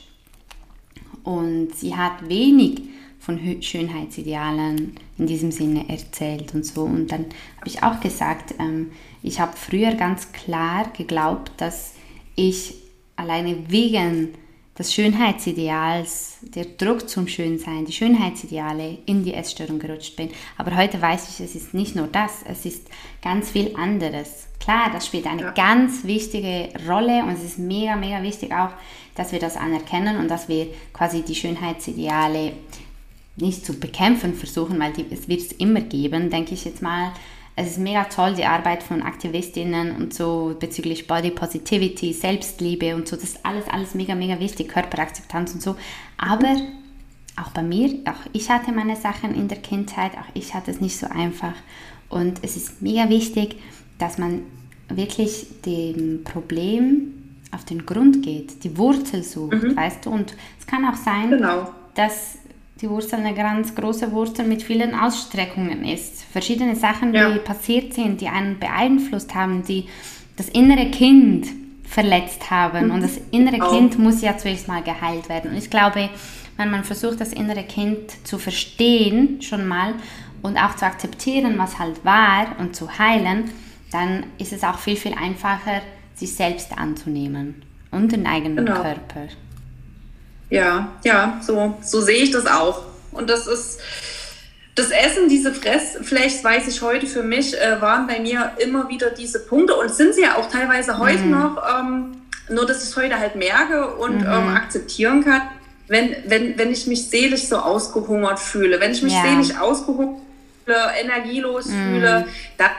Und sie hat wenig von Schönheitsidealen in diesem Sinne erzählt und so. Und dann habe ich auch gesagt, ähm, ich habe früher ganz klar geglaubt, dass ich alleine wegen des Schönheitsideals, der Druck zum Schönsein, die Schönheitsideale in die Essstörung gerutscht bin. Aber heute weiß ich, es ist nicht nur das, es ist ganz viel anderes. Klar, das spielt eine ja. ganz wichtige Rolle und es ist mega, mega wichtig auch, dass wir das anerkennen und dass wir quasi die Schönheitsideale nicht zu bekämpfen versuchen, weil die, es wird es immer geben, denke ich jetzt mal, es ist mega toll, die Arbeit von Aktivistinnen und so bezüglich Body Positivity, Selbstliebe und so. Das ist alles, alles mega, mega wichtig, Körperakzeptanz und so. Aber auch bei mir, auch ich hatte meine Sachen in der Kindheit, auch ich hatte es nicht so einfach. Und es ist mega wichtig, dass man wirklich dem Problem auf den Grund geht, die Wurzel sucht, mhm. weißt du? Und es kann auch sein, genau. dass die Wurzel eine ganz große Wurzel mit vielen Ausstreckungen ist. Verschiedene Sachen, ja. die passiert sind, die einen beeinflusst haben, die das innere Kind verletzt haben. Und das innere oh. Kind muss ja zuerst mal geheilt werden. Und ich glaube, wenn man versucht, das innere Kind zu verstehen, schon mal, und auch zu akzeptieren, was halt war und zu heilen, dann ist es auch viel, viel einfacher, sich selbst anzunehmen und den eigenen genau. Körper. Ja, ja, so, so sehe ich das auch. Und das ist das Essen, diese Fressfläche, weiß ich heute für mich, äh, waren bei mir immer wieder diese Punkte und sind sie ja auch teilweise heute mhm. noch, ähm, nur dass ich es heute halt merke und mhm. ähm, akzeptieren kann, wenn, wenn, wenn ich mich seelisch so ausgehungert fühle, wenn ich mich ja. seelisch ausgehungert fühle, energielos mhm. fühle, da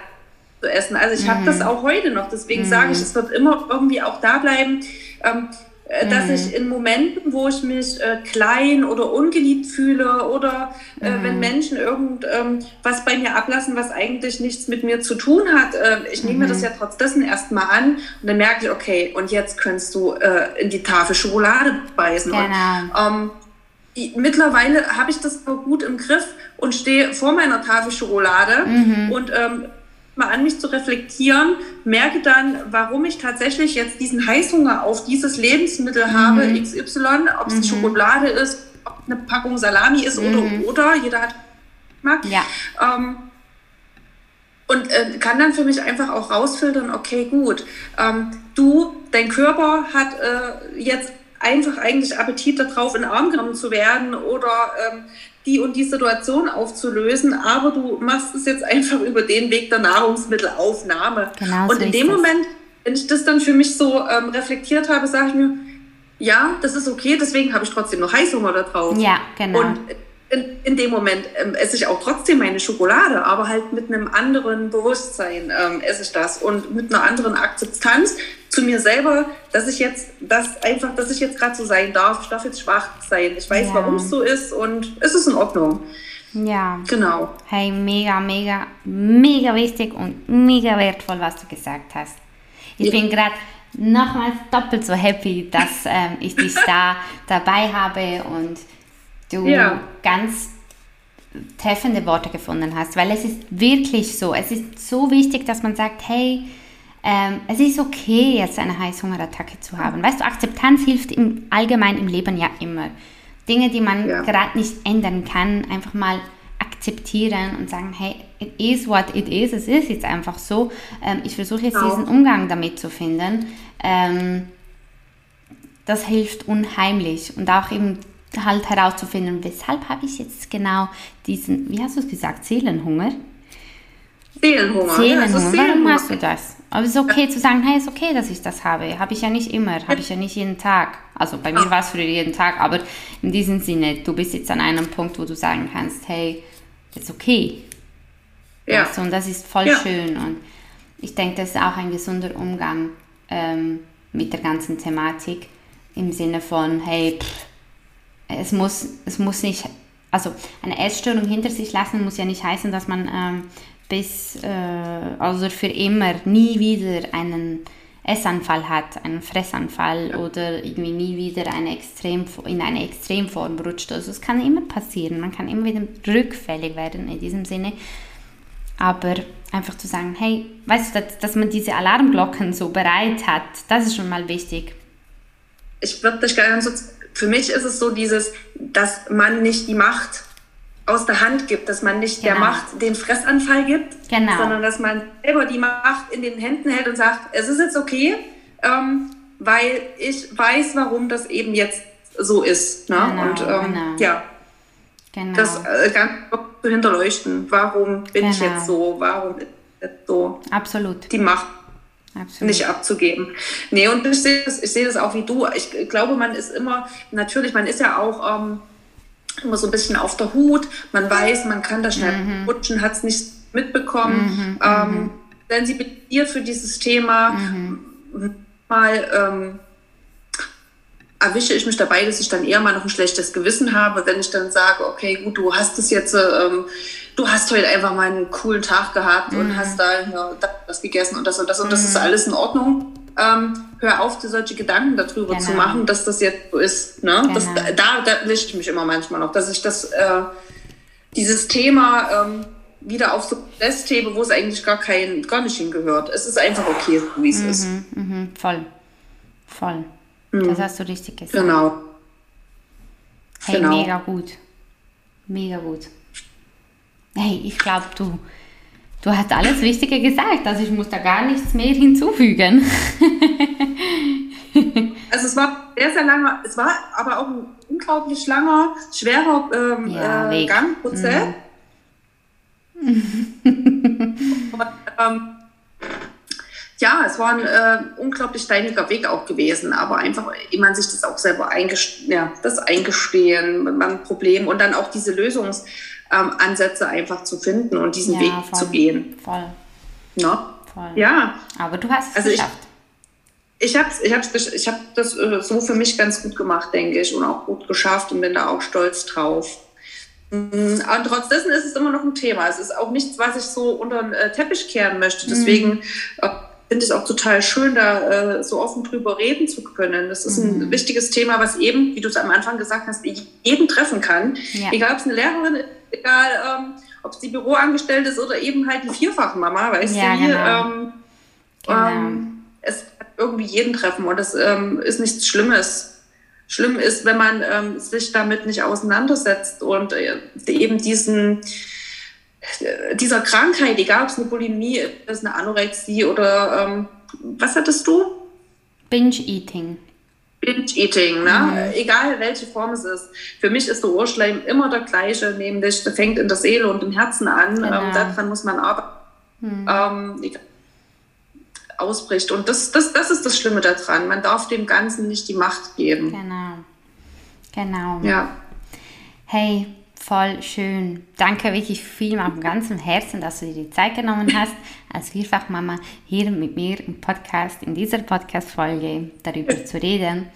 zu essen. Also ich habe das mhm. auch heute noch, deswegen sage ich, mhm. es wird immer irgendwie auch da bleiben. Ähm, äh, dass mhm. ich in Momenten, wo ich mich äh, klein oder ungeliebt fühle oder äh, mhm. wenn Menschen irgendwas ähm, bei mir ablassen, was eigentlich nichts mit mir zu tun hat, äh, ich nehme mhm. mir das mhm. ja trotz dessen erstmal an und dann merke ich, okay, und jetzt kannst du äh, in die Tafel Schokolade beißen. Genau. Und, ähm, mittlerweile habe ich das so gut im Griff und stehe vor meiner Tafel Schokolade mhm. und ähm, mal an mich zu reflektieren, merke dann, warum ich tatsächlich jetzt diesen Heißhunger auf dieses Lebensmittel mhm. habe, XY, ob es mhm. Schokolade ist, ob eine Packung Salami ist mhm. oder, oder, jeder hat mag. Ja. Ähm, und äh, kann dann für mich einfach auch rausfiltern, okay, gut, ähm, du, dein Körper hat äh, jetzt einfach eigentlich Appetit darauf, in den Arm genommen zu werden oder ähm, die und die Situation aufzulösen, aber du machst es jetzt einfach über den Weg der Nahrungsmittelaufnahme. Genau und in dem Moment, wenn ich das dann für mich so ähm, reflektiert habe, sage ich mir, ja, das ist okay, deswegen habe ich trotzdem noch Heißhunger da drauf. Ja, genau. Und in, in dem Moment ähm, esse ich auch trotzdem meine Schokolade, aber halt mit einem anderen Bewusstsein ähm, esse ich das und mit einer anderen Akzeptanz zu mir selber, dass ich jetzt das einfach, dass ich jetzt gerade so sein darf. Ich darf jetzt schwach sein. Ich weiß, ja. warum es so ist und es ist in Ordnung. Ja. Genau. Hey, mega, mega, mega wichtig und mega wertvoll, was du gesagt hast. Ich ja. bin gerade nochmals doppelt so happy, dass ähm, ich dich da dabei habe und du ja. ganz treffende Worte gefunden hast, weil es ist wirklich so, es ist so wichtig, dass man sagt, hey, ähm, es ist okay, jetzt eine Heißhungerattacke zu haben. Weißt du, Akzeptanz hilft im Allgemeinen im Leben ja immer. Dinge, die man ja. gerade nicht ändern kann, einfach mal akzeptieren und sagen, hey, it is what it is, es ist jetzt einfach so. Ähm, ich versuche jetzt genau. diesen Umgang damit zu finden. Ähm, das hilft unheimlich und auch eben halt herauszufinden, weshalb habe ich jetzt genau diesen, wie hast du es gesagt, Seelenhunger? Seelenhunger. Seelenhunger. Ja, Warum hast du das? Aber es ist okay zu sagen, hey, es ist okay, dass ich das habe. Habe ich ja nicht immer, habe ich ja nicht jeden Tag. Also bei mir war es früher jeden Tag, aber in diesem Sinne, du bist jetzt an einem Punkt, wo du sagen kannst, hey, das ist okay. Ja. Also, und das ist voll ja. schön. Und ich denke, das ist auch ein gesunder Umgang ähm, mit der ganzen Thematik im Sinne von, hey, pff, es muss, es muss nicht, also eine Essstörung hinter sich lassen muss ja nicht heißen, dass man ähm, bis, äh, also für immer nie wieder einen Essanfall hat, einen Fressanfall oder irgendwie nie wieder eine Extrem, in eine Extremform rutscht. Also es kann immer passieren, man kann immer wieder rückfällig werden in diesem Sinne. Aber einfach zu sagen, hey, weißt du, dass, dass man diese Alarmglocken so bereit hat, das ist schon mal wichtig. Ich würde das gerne so für mich ist es so dieses, dass man nicht die Macht aus der Hand gibt, dass man nicht genau. der Macht den Fressanfall gibt, genau. sondern dass man selber die Macht in den Händen hält und sagt, es ist jetzt okay, ähm, weil ich weiß, warum das eben jetzt so ist. Ne? Genau, und ähm, genau. ja, Genau. das äh, ganz zu hinterleuchten. Warum bin ich Genau. jetzt so? Warum ist jetzt so? Absolut. Die Macht Absolut. nicht abzugeben. Nee, und ich sehe das, ich sehe das auch wie du. Ich glaube, man ist immer, natürlich, man ist ja auch ähm, immer so ein bisschen auf der Hut. Man weiß, man kann da schnell Mhm. rutschen, hat es nicht mitbekommen. ähm, sensibilisiert für dieses Thema. Mhm. Mal ähm, erwische ich mich dabei, dass ich dann eher mal noch ein schlechtes Gewissen habe, wenn ich dann sage, okay, gut, du hast es jetzt, ähm, du hast heute einfach mal einen coolen Tag gehabt und hast da ja, das gegessen und das und das und das ist alles in Ordnung. Ähm, hör auf, dir solche Gedanken darüber Genau. zu machen, dass das jetzt so ist. Ne? Das, Genau. da da erwische ich mich immer manchmal noch, dass ich das, äh, dieses Thema ähm, wieder auf so das hebe, wo es eigentlich gar, kein, gar nicht hingehört. Es ist einfach okay, wie es ist. Mhm, mhm, voll. Voll. Das hast du richtig gesagt. Mhm. Genau. Hey, Genau. mega gut. Mega gut. Hey, ich glaube, du, du hast alles Wichtige gesagt. Also ich muss da gar nichts mehr hinzufügen. Also es war sehr, sehr langer, es war aber auch ein unglaublich langer, schwerer ähm, Ja, äh. Gangprozess. Und, ähm, ja, es war ein äh, unglaublich steiniger Weg auch gewesen, aber einfach, ehe man sich das auch selber eingestehen, ja, das Eingestehen, man Problem und dann auch diese Lösungsansätze ähm, einfach zu finden und diesen Ja, Weg voll. zu gehen. Voll, Ne? voll. Ja, Aber du hast es Also ich- geschafft. ich habe ich hab's, ich hab das äh, so für mich ganz gut gemacht, denke ich, und auch gut geschafft und bin da auch stolz drauf. Mm, Und trotz dessen ist es immer noch ein Thema. Es ist auch nichts, was ich so unter den äh, Teppich kehren möchte. Deswegen äh, finde ich es auch total schön, da äh, so offen drüber reden zu können. Das ist ein wichtiges Thema, was eben, wie du es am Anfang gesagt hast, jeden treffen kann. Ja. Egal, ob es eine Lehrerin ist, egal, ähm, ob es die Büroangestellte ist oder eben halt die Vierfachmama, weißt Ja, du, genau. ähm, Genau. ähm, es kann irgendwie jeden treffen und das ähm, ist nichts Schlimmes. Schlimm ist, wenn man ähm, sich damit nicht auseinandersetzt und äh, eben diesen dieser Krankheit, egal ob es eine Bulimie ist, eine Anorexie oder ähm, was hattest du? Binge-Eating. Binge-Eating, ne? egal welche Form es ist. Für mich ist der Urschleim immer der gleiche, nämlich der fängt in der Seele und im Herzen an. Genau. Ähm, daran muss man arbeiten. Ähm, egal, ausbricht. Und das, das, das ist das Schlimme daran. Man darf dem Ganzen nicht die Macht geben. Genau. Genau. Ja. Hey, voll schön. Danke wirklich vielmal von ganzem Herzen, dass du dir die Zeit genommen hast, als Vierfachmama hier mit mir im Podcast, in dieser Podcast-Folge darüber zu reden,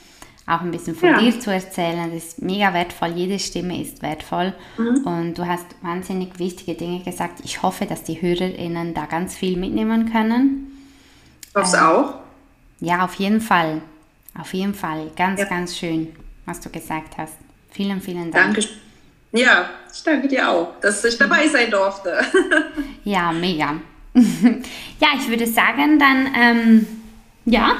auch ein bisschen von Ja. dir zu erzählen. Das ist mega wertvoll. Jede Stimme ist wertvoll. Und du hast wahnsinnig wichtige Dinge gesagt. Ich hoffe, dass die HörerInnen da ganz viel mitnehmen können. Hoffe es auch. Ja, auf jeden Fall. Auf jeden Fall. Ganz, Ja. ganz schön, was du gesagt hast. Vielen, vielen Dank. Danke. Ja, ich danke dir auch, dass ich dabei sein durfte. Ja, mega. ja, ich würde sagen, dann, ähm, ja,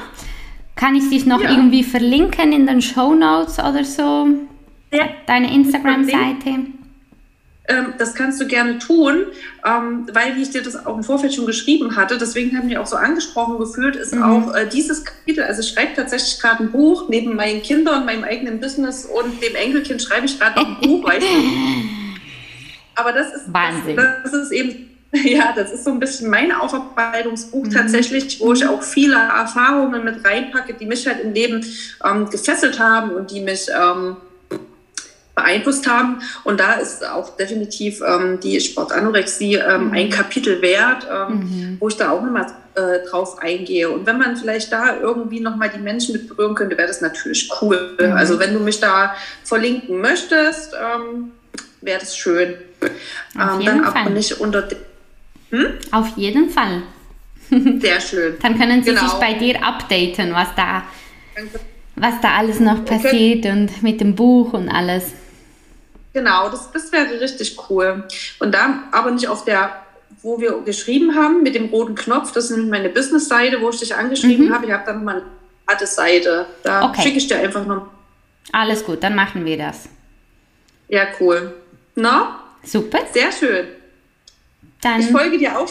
kann ich dich noch Ja. irgendwie verlinken in den Show Notes oder so? Ja. Deine Instagram-Seite? Ähm, das kannst du gerne tun, ähm, weil, wie ich dir das auch im Vorfeld schon geschrieben hatte, deswegen haben wir auch so angesprochen gefühlt, ist auch äh, dieses Kapitel, also ich schreibe tatsächlich gerade ein Buch, neben meinen Kindern, meinem eigenen Business und dem Enkelkind schreibe ich gerade ein Buch. Aber das ist, Wahnsinn. Das, das ist eben, ja, das ist so ein bisschen mein Aufarbeitungsbuch tatsächlich, wo ich auch viele Erfahrungen mit reinpacke, die mich halt im Leben ähm, gefesselt haben und die mich ähm, beeinflusst haben. Und da ist auch definitiv ähm, die Sportanorexie ähm, ein Kapitel wert, ähm, wo ich da auch nochmal äh, drauf eingehe. Und wenn man vielleicht da irgendwie nochmal die Menschen mit berühren könnte, wäre das natürlich cool. Also wenn du mich da verlinken möchtest, ähm, wäre das schön. Auf Ähm, jeden dann Fall. nicht unter dem Auf jeden Fall. sehr schön. Dann können sie Genau. sich bei dir updaten, was da, was da alles noch passiert und mit dem Buch und alles. Genau, das, das wäre richtig cool. Und da aber nicht auf der, wo wir geschrieben haben, mit dem roten Knopf, das ist nämlich meine Business-Seite, wo ich dich angeschrieben habe. Ich habe dann mal eine private Seite. Da Mhm. Okay. schicke ich dir einfach noch. Alles gut, dann machen wir das. Ja, cool. Na, Super. sehr schön. Ich Dann, folge dir auch.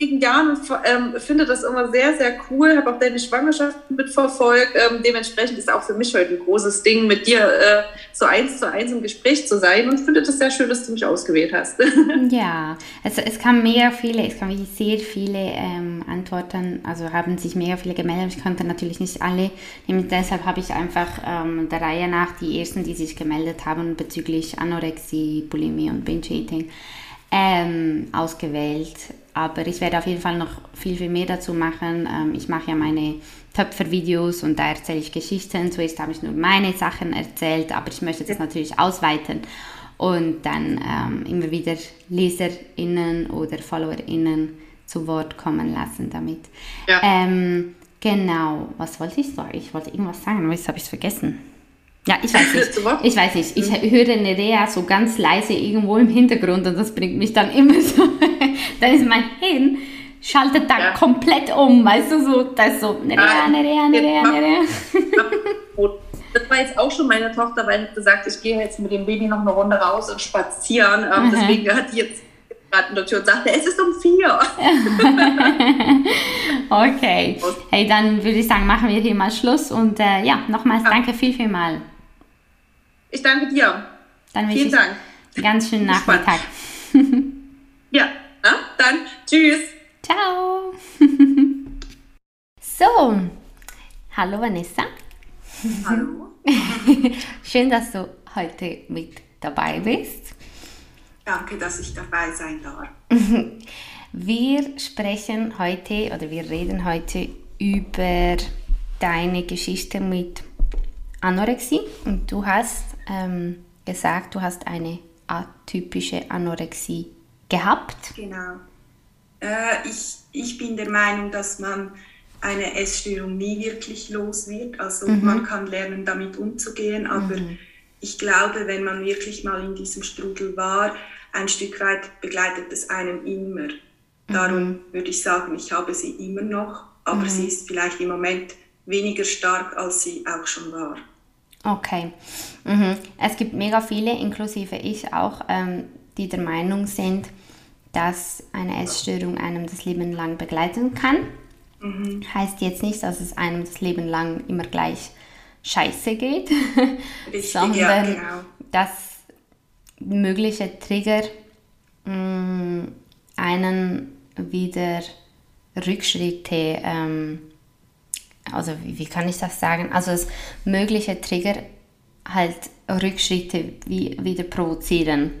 Einigen Jahren und ähm, finde das immer sehr, sehr cool. Habe auch deine Schwangerschaft mitverfolgt. Ähm, dementsprechend ist auch für mich heute ein großes Ding, mit dir äh, so eins zu eins im Gespräch zu sein und finde das sehr schön, dass du mich ausgewählt hast. ja, also es kamen mega viele, es kamen wirklich sehr viele ähm, Antworten, also haben sich mega viele gemeldet. Ich konnte natürlich nicht alle nehmen, deshalb habe ich einfach ähm, der Reihe nach die ersten, die sich gemeldet haben bezüglich Anorexie, Bulimie und Binge-Eating ähm, ausgewählt. Aber ich werde auf jeden Fall noch viel, viel mehr dazu machen. Ähm, ich mache ja meine Töpfer-Videos und da erzähle ich Geschichten. Zuerst habe ich nur meine Sachen erzählt, aber ich möchte das natürlich ausweiten und dann ähm, immer wieder LeserInnen oder FollowerInnen zu Wort kommen lassen damit. Ja. Ähm, genau, was wollte ich sagen? Ich wollte irgendwas sagen, aber jetzt habe ich es vergessen. Ja, ich weiß nicht. Ich weiß nicht. Ich mhm. höre Nerea so ganz leise irgendwo im Hintergrund und das bringt mich dann immer so. Dann ist mein Hirn schaltet da ja. komplett um, weißt du, so, das ist so Nerea, Nerea, Nerea, Nerea. Das war jetzt auch schon meine Tochter, weil ich gesagt ich gehe jetzt mit dem Baby noch eine Runde raus und spazieren. Ähm, deswegen hat die jetzt gerade in der Tür und sagte, es ist um vier. okay. Hey, dann würde ich sagen, machen wir hier mal Schluss und äh, ja, nochmals ja. danke viel, viel mal. Ich danke dir. Dann Vielen Dank. Ganz schönen Nachmittag. ja, na, dann tschüss. Ciao. so, hallo Vanessa. Hallo. Schön, dass du heute mit dabei bist. Danke, dass ich dabei sein darf. Wir sprechen heute oder wir reden heute über deine Geschichte mit Anorexie und du hast ähm, gesagt, du hast eine atypische Anorexie gehabt. Genau. Äh, ich, ich bin der Meinung, dass man eine Essstörung nie wirklich los wird. Also mhm. man kann lernen, damit umzugehen, aber mhm. ich glaube, wenn man wirklich mal in diesem Strudel war, ein Stück weit begleitet es einem immer. Darum mhm. würde ich sagen, ich habe sie immer noch, aber mhm. sie ist vielleicht im Moment weniger stark, als sie auch schon war. Okay. Mhm. Es gibt mega viele, inklusive ich auch, ähm, die der Meinung sind, dass eine Essstörung einem das Leben lang begleiten kann. Mhm. Heißt jetzt nicht, dass es einem das Leben lang immer gleich scheiße geht, Richtig, sondern ja, genau. dass mögliche Trigger mh, mm, einen wieder Rückschritte ähm, also wie, wie, kann ich das sagen? Also dass mögliche Trigger halt Rückschritte wie, wieder provozieren.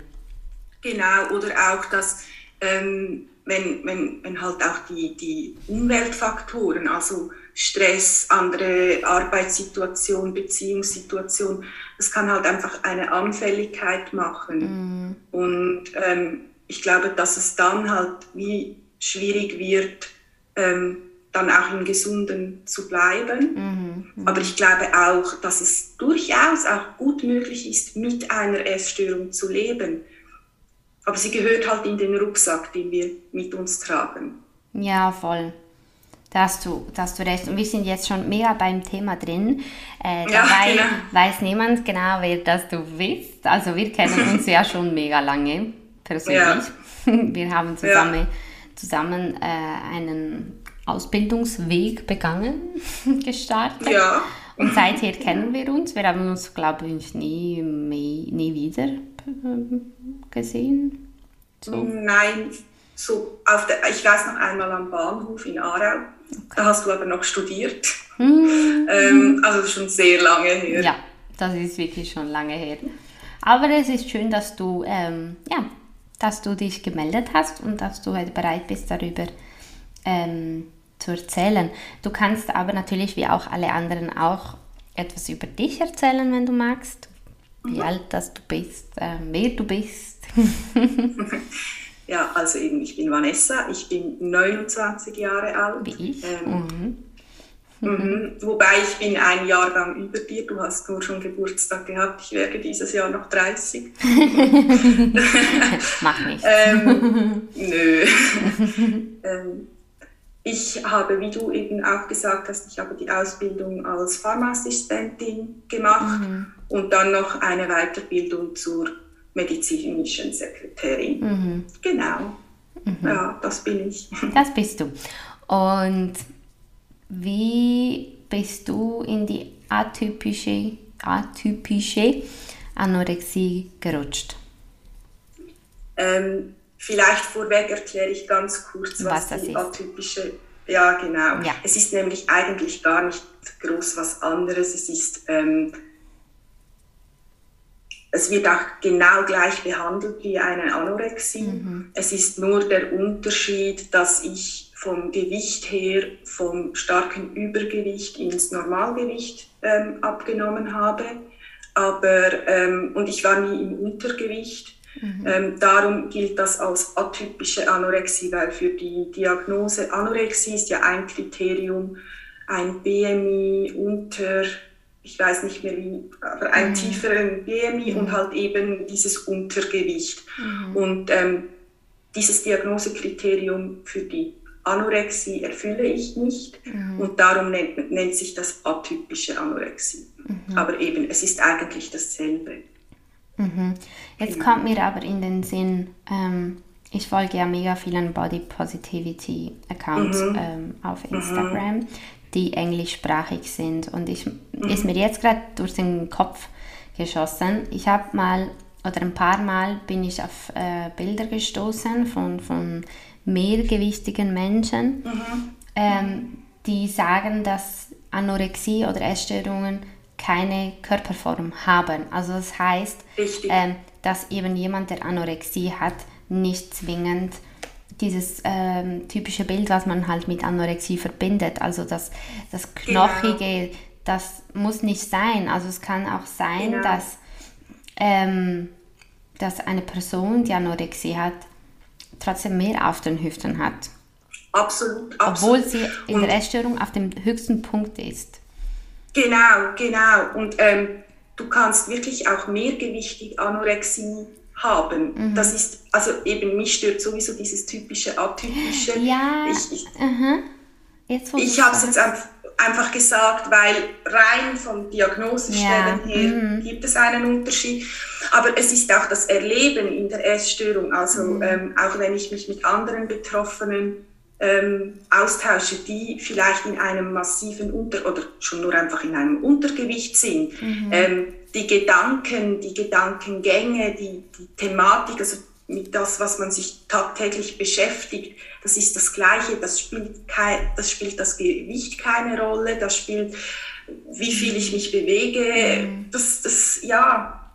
Genau, oder auch, dass ähm, wenn, wenn, wenn halt auch die, die Umweltfaktoren, also Stress, andere Arbeitssituation, Beziehungssituation, das kann halt einfach eine Anfälligkeit machen. Mm. Und ähm, ich glaube, dass es dann halt wie schwierig wird, ähm, dann auch im Gesunden zu bleiben. Mhm, mhm, Aber ich glaube auch, dass es durchaus auch gut möglich ist, mit einer Essstörung zu leben. Aber sie gehört halt in den Rucksack, den wir mit uns tragen. Ja, voll. Da hast du, da hast du recht. Und wir sind jetzt schon mega beim Thema drin. Äh, ja, dabei genau. weiß niemand genau, wer das du bist. Also wir kennen uns ja schon mega lange, persönlich. Ja. Wir haben zusammen, ja. zusammen äh, einen Ausbildungsweg begangen, gestartet. Ja. Und seither kennen wir uns. Wir haben uns, glaube ich, nie, nie wieder ähm, gesehen. So. Nein, so auf der, ich weiß noch einmal am Bahnhof in Aarau. Okay. Da hast du aber noch studiert. Mhm. ähm, also schon sehr lange her. Ja, das ist wirklich schon lange her. Aber es ist schön, dass du, ähm, ja, dass du dich gemeldet hast und dass du halt bereit bist, darüber ähm, zu erzählen. Du kannst aber natürlich, wie auch alle anderen, auch etwas über dich erzählen, wenn du magst. Wie mhm. alt das du bist, äh, wer du bist. ja, also eben, ich bin Vanessa, ich bin 29 Jahre alt. Wie ich? Ähm, mhm. Mhm. Wobei ich bin ein Jahrgang über dir, du hast nur schon Geburtstag gehabt, ich werde dieses Jahr noch 30. Mach nichts. ähm, nö. ähm, ich habe, wie du eben auch gesagt hast, ich habe die Ausbildung als Pharmaassistentin gemacht mhm. und dann noch eine Weiterbildung zur medizinischen Sekretärin. Mhm. Genau. Mhm. Ja, das bin ich. Das bist du. Und wie bist du in die atypische, atypische Anorexie gerutscht? Ähm, vielleicht vorweg erkläre ich ganz kurz, was, was die ist. atypische ja, genau. Ja. Es ist nämlich eigentlich gar nicht groß was anderes. Es ist, ähm, es wird auch genau gleich behandelt wie eine Anorexie. Mhm. Es ist nur der Unterschied, dass ich vom Gewicht her vom starken Übergewicht ins Normalgewicht ähm, abgenommen habe. Aber, ähm, und ich war nie im Untergewicht. Mhm. Ähm, darum gilt das als atypische Anorexie, weil für die Diagnose Anorexie ist ja ein Kriterium ein BMI unter, ich weiß nicht mehr wie, aber ein mhm. tieferen BMI mhm. und halt eben dieses Untergewicht. Mhm. Und ähm, dieses Diagnosekriterium für die Anorexie erfülle ich nicht mhm. und darum nennt, nennt, sich das atypische Anorexie. Mhm. Aber eben, es ist eigentlich dasselbe. Mhm. Jetzt genau. kommt mir aber in den Sinn, ähm, ich folge ja mega vielen Body Positivity Accounts ähm, auf. Instagram. Die englischsprachig sind. Und ich mhm. ist mir jetzt gerade durch den Kopf geschossen. Ich habe mal oder ein paar Mal bin ich auf äh, Bilder gestoßen von, von mehrgewichtigen Menschen, mhm. ähm, die sagen, dass Anorexie oder Essstörungen keine Körperform haben. Also das heißt, ähm, dass eben jemand, der Anorexie hat, nicht zwingend dieses ähm, typische Bild, was man halt mit Anorexie verbindet, also das, das genau. Knochige, genau. das muss nicht sein. Also es kann auch sein, genau. dass, ähm, dass eine Person, die Anorexie hat, trotzdem mehr auf den Hüften hat. Absolut, absolut. Obwohl sie in der Essstörung auf dem höchsten Punkt ist. Genau, genau. Und ähm, du kannst wirklich auch mehrgewichtig Anorexie haben. Mhm. Das ist, also eben mich stört sowieso dieses typische, atypische. Ja, ich, ich, uh jetzt, ich habe es jetzt einfach gesagt, weil rein von Diagnosestellen ja. her mhm. gibt es einen Unterschied. Aber es ist auch das Erleben in der Essstörung. Also mhm. ähm, auch wenn ich mich mit anderen Betroffenen ähm, austausche, die vielleicht in einem massiven Unter- oder schon nur einfach in einem Untergewicht sind. Mhm. Ähm, die Gedanken, die Gedankengänge, die, die Thematik, also mit das, was man sich tagtäglich beschäftigt, das ist das Gleiche. Das spielt, kein, das spielt das Gewicht keine Rolle, das spielt, wie viel ich mich bewege. Mhm. Das, das, ja.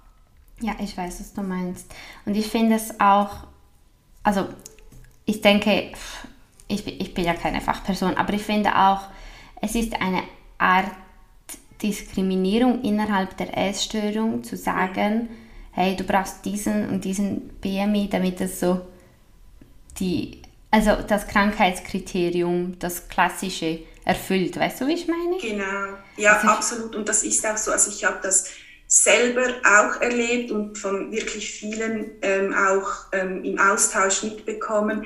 Ja, ich weiß, was du meinst. Und ich finde es auch, also ich denke, ich, ich bin ja keine Fachperson, aber ich finde auch, es ist eine Art Diskriminierung innerhalb der Essstörung zu sagen, hey, du brauchst diesen und diesen BMI, damit es so die, also das Krankheitskriterium, das klassische erfüllt. Weißt du, wie ich meine? Genau, ja, also absolut. Und das ist auch so. Also ich habe das selber auch erlebt und von wirklich vielen ähm, auch ähm, im Austausch mitbekommen,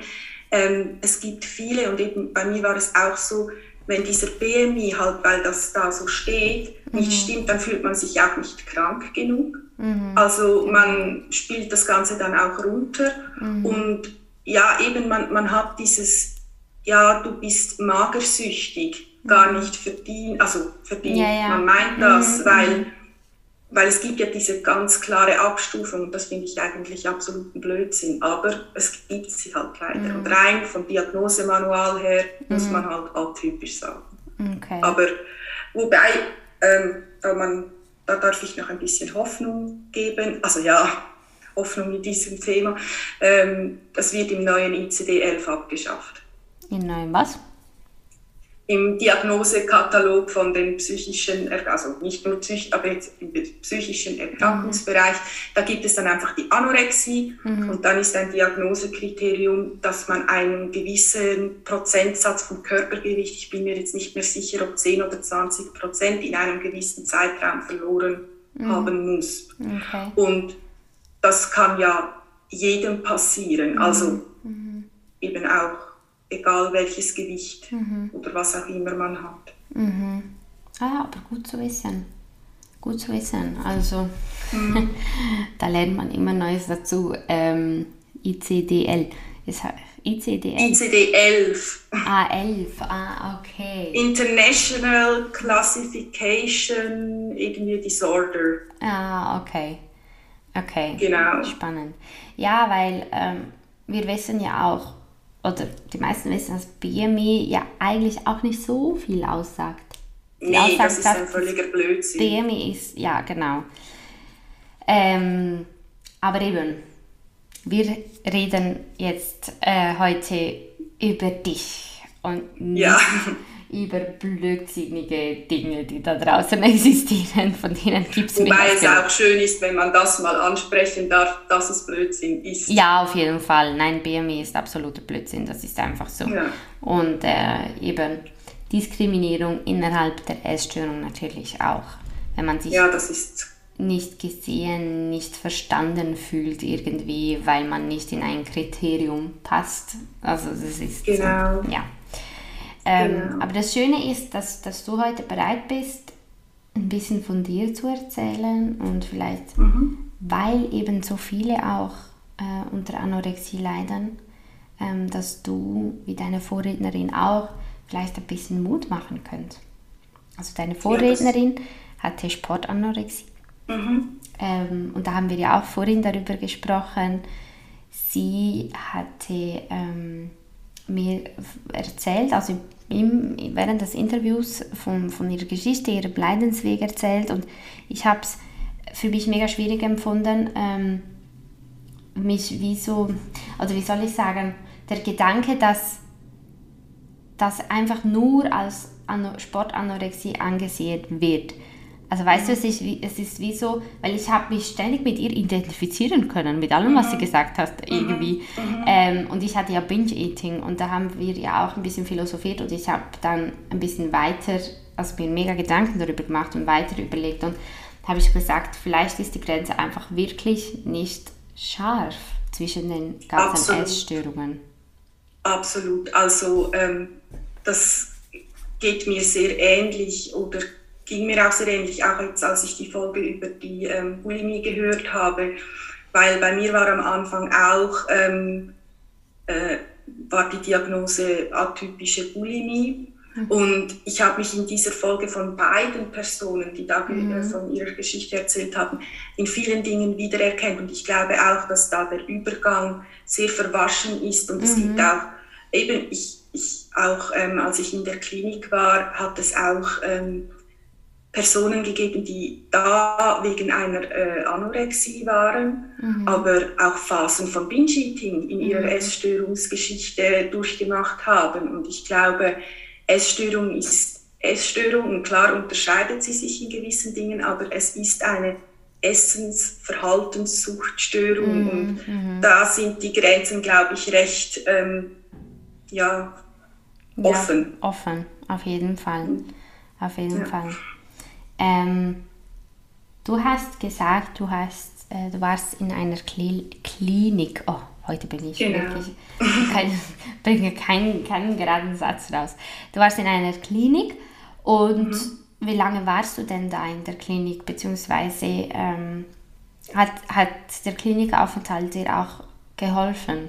ähm, es gibt viele und eben bei mir war es auch so, wenn dieser BMI halt, weil das da so steht, mhm. nicht stimmt, dann fühlt man sich auch nicht krank genug. Mhm. Also man spielt das Ganze dann auch runter mhm. und ja, eben man, man hat dieses, ja, du bist magersüchtig, gar mhm. nicht verdient, also verdient, ja, ja. man meint das, mhm. weil weil es gibt ja diese ganz klare Abstufung, das finde ich eigentlich absoluten Blödsinn, aber es gibt sie halt leider. Mhm. Und rein vom Diagnosemanual her mhm. muss man halt atypisch sagen. Okay. Aber wobei, ähm, da, man, da darf ich noch ein bisschen Hoffnung geben, also ja, Hoffnung mit diesem Thema, ähm, das wird im neuen ICD-11 abgeschafft. Im neuen was? Im Diagnosekatalog von den psychischen, also nicht nur psych, aber jetzt im psychischen Erkrankungsbereich, da gibt es dann einfach die Anorexie mhm. und dann ist ein Diagnosekriterium, dass man einen gewissen Prozentsatz vom Körpergewicht, ich bin mir jetzt nicht mehr sicher, ob 10 oder 20 Prozent in einem gewissen Zeitraum verloren mhm. haben muss. Okay. Und das kann ja jedem passieren, mhm. also mhm. eben auch egal welches Gewicht mhm. oder was auch immer man hat. Mhm. Ah, aber gut zu wissen. Gut zu wissen. Also, mhm. da lernt man immer Neues dazu. Ähm, ICDL. Das ICD-11? ICD-11. Ah, 11, ah, okay. International Classification, irgendwie Disorder. Ah, okay. Okay. Genau. Spannend. Ja, weil ähm, wir wissen ja auch, oder die meisten wissen, dass BMI ja eigentlich auch nicht so viel aussagt. Die Nee, Aussage das ist ein völliger Blödsinn. BMI ist, ja, genau. Ähm, aber eben, wir reden jetzt äh, heute über dich und nicht Ja. Über blödsinnige Dinge, die da draußen existieren, von denen gibt es Wobei es genug. auch schön ist, wenn man das mal ansprechen darf, dass es Blödsinn ist. Ja, auf jeden Fall. Nein, BMI ist absoluter Blödsinn, das ist einfach so. Ja. Und äh, eben Diskriminierung innerhalb der Essstörung natürlich auch. Wenn man sich Ja, das ist nicht gesehen, nicht verstanden fühlt irgendwie, weil man nicht in ein Kriterium passt. Also das ist Genau. so, ja. Ähm, Genau. Aber das Schöne ist, dass, dass du heute bereit bist, ein bisschen von dir zu erzählen und vielleicht, weil eben so viele auch äh, unter Anorexie leiden, ähm, dass du, wie deine Vorrednerin auch, vielleicht ein bisschen Mut machen könnt. Also deine Vorrednerin hatte Sportanorexie. Ähm, und da haben wir ja auch vorhin darüber gesprochen. Sie hatte ähm, mir erzählt, also im, während des Interviews von, von ihrer Geschichte, ihrem Leidensweg erzählt und ich habe es für mich mega schwierig empfunden, ähm, mich wie so, oder wie soll ich sagen, der Gedanke, dass das einfach nur als Ano- Sportanorexie angesehen wird. Also weißt du, es ist, wie, es ist wie so, weil ich habe mich ständig mit ihr identifizieren können, mit allem, was sie gesagt hat, irgendwie. Ähm, und ich hatte ja Binge-Eating und da haben wir ja auch ein bisschen philosophiert und ich habe dann ein bisschen weiter, also mir mega Gedanken darüber gemacht und weiter überlegt und habe ich gesagt, vielleicht ist die Grenze einfach wirklich nicht scharf zwischen den ganzen Absolut. Essstörungen. absolut. Also ähm, das geht mir sehr ähnlich oder ging mir auch sehr ähnlich, auch jetzt als ich die Folge über die ähm, Bulimie gehört habe, weil bei mir war am Anfang auch ähm, äh, war die Diagnose atypische Bulimie. Und ich habe mich in dieser Folge von beiden Personen, die da äh, von ihrer Geschichte erzählt haben, in vielen Dingen wiedererkennt. Und ich glaube auch, dass da der Übergang sehr verwaschen ist. Und es gibt auch, eben, ich, ich auch, ähm, als ich in der Klinik war, hat es auch ähm, Personen gegeben, die da wegen einer äh, Anorexie waren, aber auch Phasen von Binge-Eating in ihrer Essstörungsgeschichte durchgemacht haben. Und ich glaube, Essstörung ist Essstörung und klar unterscheidet sie sich in gewissen Dingen, aber es ist eine Essensverhaltenssuchtstörung und da sind die Grenzen, glaube ich, recht ähm, ja, offen. Ja, offen, auf jeden Fall. Auf jeden Ja. Fall. Ähm, du hast gesagt, du, hast, äh, du warst in einer Kli Klinik. Oh, heute bin ich Genau. wirklich. Kein, bringe keinen, keinen geraden Satz raus. Du warst in einer Klinik und wie lange warst du denn da in der Klinik? Beziehungsweise ähm, hat, hat der Klinikaufenthalt dir auch geholfen?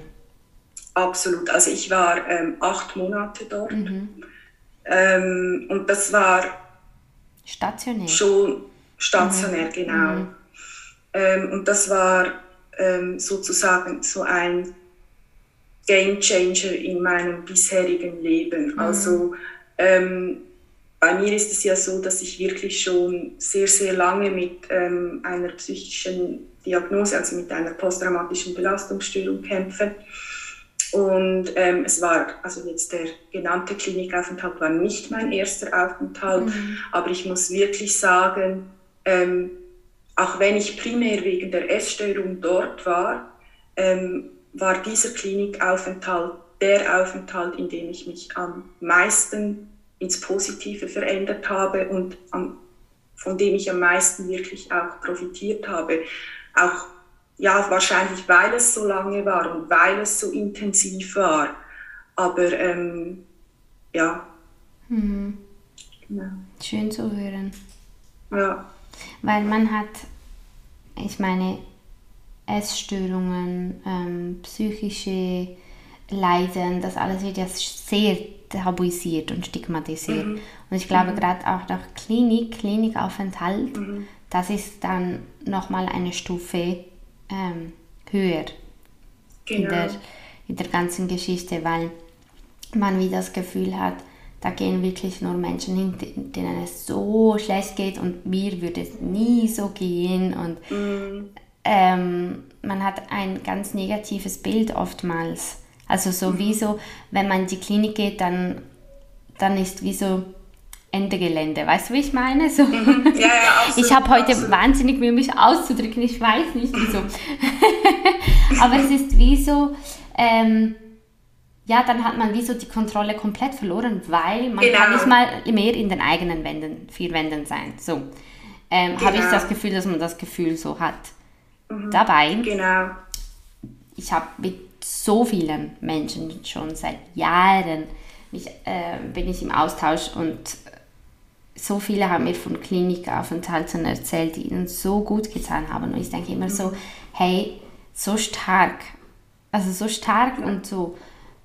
Absolut. Also ich war ähm, acht Monate dort. Ähm, und das war Stationär? schon stationär, genau. Ähm, und das war ähm, sozusagen so ein Game Changer in meinem bisherigen Leben. Also ähm, bei mir ist es ja so, dass ich wirklich schon sehr, sehr lange mit ähm, einer psychischen Diagnose, also mit einer posttraumatischen Belastungsstörung kämpfe. Und ähm, es war, also jetzt der genannte Klinikaufenthalt war nicht mein erster Aufenthalt, aber ich muss wirklich sagen, ähm, auch wenn ich primär wegen der Essstörung dort war, ähm, war dieser Klinikaufenthalt der Aufenthalt, in dem ich mich am meisten ins Positive verändert habe und am, von dem ich am meisten wirklich auch profitiert habe. Auch ja, wahrscheinlich weil es so lange war und weil es so intensiv war. Aber ähm, ja. Genau. Schön zu hören. Ja. Weil man hat, ich meine, Essstörungen, ähm, psychische Leiden, das alles wird ja sehr tabuisiert und stigmatisiert. Mhm. Und ich glaube, mhm. gerade auch nach Klinik, Klinikaufenthalt, mhm. das ist dann nochmal eine Stufe ähm, höher genau. in, der, in der ganzen Geschichte, weil man wie das Gefühl hat, da gehen wirklich nur Menschen hin, denen es so schlecht geht und mir würde es nie so gehen und mhm. ähm, man hat ein ganz negatives Bild oftmals. Also so mhm. wie so, wenn man in die Klinik geht, dann, dann ist wie so Ende Gelände. Weißt du, wie ich meine? So. Mhm. Ja, ja, absolut, ich habe heute absolut. wahnsinnig Mühe, mich auszudrücken. Ich weiß nicht wieso. Aber es ist wie so, ähm, ja, dann hat man wie so die Kontrolle komplett verloren, weil man genau. kann nicht mal mehr in den eigenen Wänden, vier Wänden sein. So ähm, genau. habe ich das Gefühl, dass man das Gefühl so hat. Mhm. Dabei, genau. ich habe mit so vielen Menschen schon seit Jahren mich, äh, bin ich im Austausch und so viele haben mir von Klinikaufenthalten erzählt, die ihnen so gut getan haben. Und ich denke immer so, mhm. hey, so stark, also so stark und so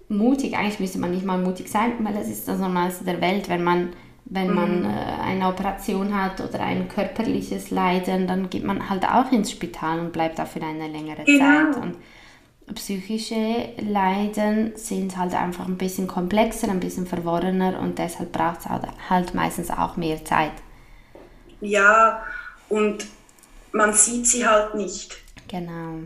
mutig, eigentlich müsste man nicht mal mutig sein, weil es ist das Normalste der Welt, wenn man, wenn man mhm. äh, eine Operation hat oder ein körperliches Leiden, dann geht man halt auch ins Spital und bleibt da für eine längere genau. Zeit. Und psychische Leiden sind halt einfach ein bisschen komplexer, ein bisschen verworrener und deshalb braucht es halt, halt meistens auch mehr Zeit. Ja, und man sieht sie halt nicht. Genau.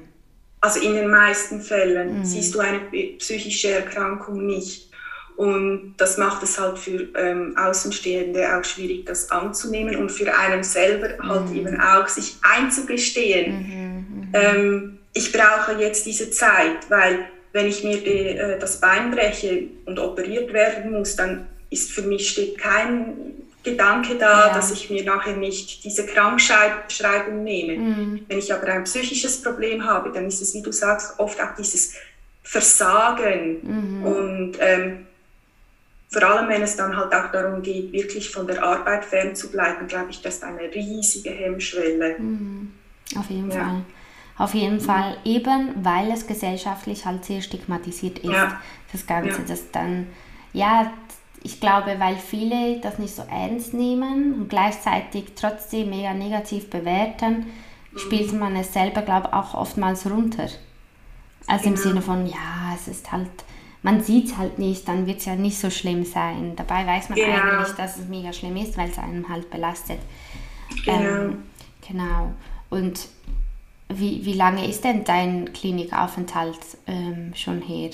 Also in den meisten Fällen mhm. siehst du eine psychische Erkrankung nicht. Und das macht es halt für ähm, Außenstehende auch schwierig, das anzunehmen und für einen selber halt mhm. eben auch sich einzugestehen. Mhm, mhm. ähm, ich brauche jetzt diese Zeit, weil wenn ich mir die, äh, das Bein breche und operiert werden muss, dann ist für mich steht kein Gedanke da, ja. dass ich mir nachher nicht diese Krankschreibung nehme. Mhm. Wenn ich aber ein psychisches Problem habe, dann ist es, wie du sagst, oft auch dieses Versagen. Mhm. Und ähm, vor allem, wenn es dann halt auch darum geht, wirklich von der Arbeit fernzubleiben, glaube ich, das ist eine riesige Hemmschwelle. Mhm. Auf jeden ja. Fall. Auf jeden. Fall, eben weil es gesellschaftlich halt sehr stigmatisiert ist, ja. das Ganze, ja. das dann, ja, ich glaube, weil viele das nicht so ernst nehmen und gleichzeitig trotzdem mega negativ bewerten, mhm. spielt man es selber, glaube ich, auch oftmals runter. Also genau. im Sinne von, ja, es ist halt, man sieht es halt nicht, dann wird es ja nicht so schlimm sein. Dabei weiß man genau. eigentlich, dass es mega schlimm ist, weil es einem halt belastet. Genau. Ähm, genau. Und wie, wie lange ist denn dein Klinikaufenthalt ähm, schon her?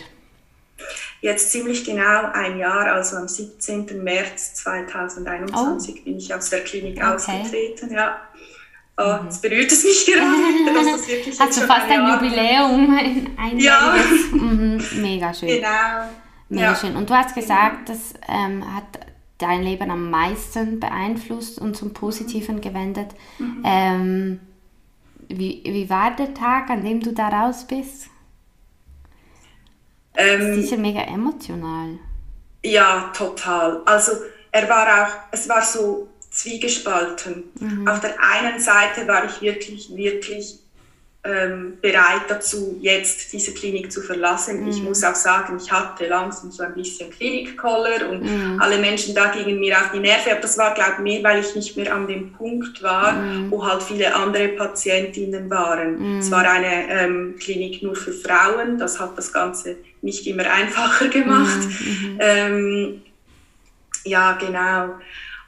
Jetzt ziemlich genau ein Jahr, also am 17. März 2021 oh. bin ich aus der Klinik okay. ausgetreten. Ja. Oh, mhm. Jetzt berührt es mich gerade, dass das wirklich Hast du fast ein, ein Jubiläum, ein, ein ja. Mhm. Mega schön. Genau. Mega ja. schön. Und du hast gesagt, das ähm, hat dein Leben am meisten beeinflusst und zum Positiven gewendet. Mhm. Ähm, wie, wie war der Tag, an dem du da raus bist? Ähm, sicher mega emotional. Ja, total. Also er war auch, es war so zwiegespalten. Mhm. Auf der einen Seite war ich wirklich, wirklich ähm, bereit dazu, jetzt diese Klinik zu verlassen. Mhm. Ich muss auch sagen, ich hatte langsam so ein bisschen Klinikkoller und mhm. alle Menschen da gingen mir auf die Nerven. Aber das war, glaube ich, mehr, weil ich nicht mehr an dem Punkt war, mhm. wo halt viele andere Patientinnen waren. Es war eine ähm, Klinik nur für Frauen. Das hat das Ganze nicht immer einfacher gemacht. Mhm. Mhm. Ähm, ja, genau.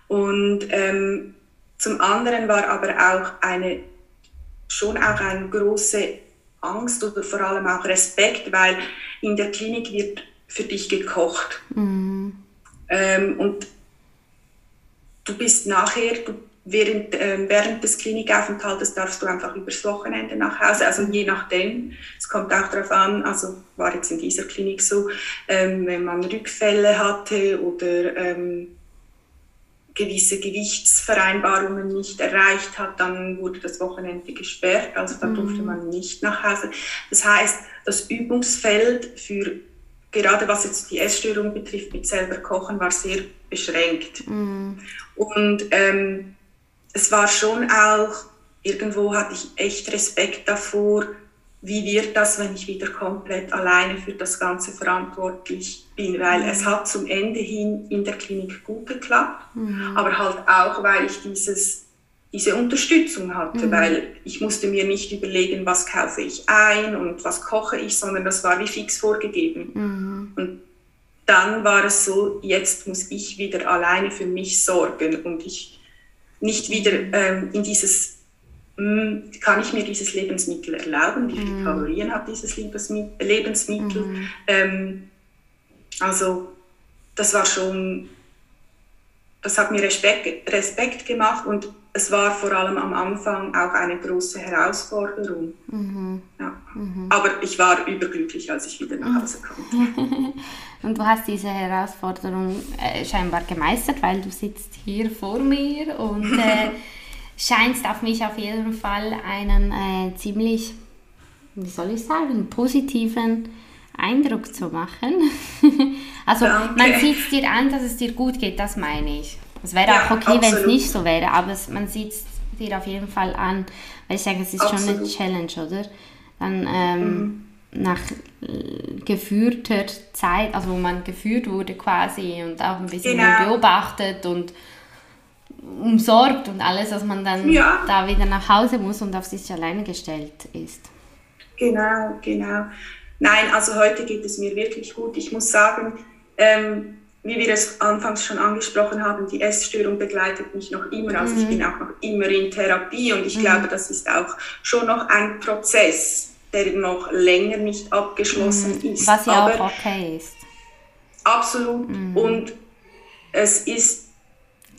Und ähm, zum anderen war aber auch eine schon auch eine große Angst oder vor allem auch Respekt, weil in der Klinik wird für dich gekocht. Mhm. Ähm, und du bist nachher, du, während, äh, während des Klinikaufenthaltes darfst du einfach übers Wochenende nach Hause, also je nachdem, es kommt auch darauf an, also war jetzt in dieser Klinik so, ähm, wenn man Rückfälle hatte oder ähm, gewisse Gewichtsvereinbarungen nicht erreicht hat, dann wurde das Wochenende gesperrt, also durfte mhm. man nicht nach Hause. Das heißt, das Übungsfeld für gerade was jetzt die Essstörung betrifft mit selber Kochen war sehr beschränkt. Mhm. Und ähm, es war schon auch, irgendwo hatte ich echt Respekt davor, wie wird das, wenn ich wieder komplett alleine für das Ganze verantwortlich bin, weil mhm. es hat zum Ende hin in der Klinik gut geklappt, mhm. aber halt auch, weil ich dieses, diese Unterstützung hatte, mhm. weil ich musste mir nicht überlegen, was kaufe ich ein und was koche ich, sondern das war wie fix vorgegeben. Mhm. Und dann war es so, jetzt muss ich wieder alleine für mich sorgen und ich nicht wieder ähm, in dieses kann ich mir dieses Lebensmittel erlauben? Wie viele mm. Kalorien hat dieses Lebensmittel? Mm. Ähm, also das war schon, das hat mir Respekt, Respekt gemacht und es war vor allem am Anfang auch eine große Herausforderung. Mm ja. -hmm. Aber ich war überglücklich, als ich wieder nach Hause kam. und du hast diese Herausforderung äh, scheinbar gemeistert, weil du sitzt hier vor mir und äh, scheinst auf mich auf jeden Fall einen äh, ziemlich, wie soll ich sagen, positiven Eindruck zu machen. also Danke. man sieht es dir an, dass es dir gut geht, das meine ich. Es wäre ja, auch okay, wenn es nicht so wäre, aber es, man sieht es dir auf jeden Fall an, weil ich sage, es ist absolut. schon eine Challenge, oder? Dann ähm, mhm. nach äh, geführter Zeit, also wo man geführt wurde quasi und auch ein bisschen genau. beobachtet und umsorgt und alles, dass man dann ja. da wieder nach Hause muss und auf sich alleine gestellt ist. Genau, genau. Nein, also heute geht es mir wirklich gut. Ich muss sagen, ähm, wie wir es anfangs schon angesprochen haben, die Essstörung begleitet mich noch immer. Also mhm. ich bin auch noch immer in Therapie und ich mhm. glaube, das ist auch schon noch ein Prozess, der noch länger nicht abgeschlossen mhm. ist. Was ja Aber auch okay ist. Absolut. Mhm. Und es ist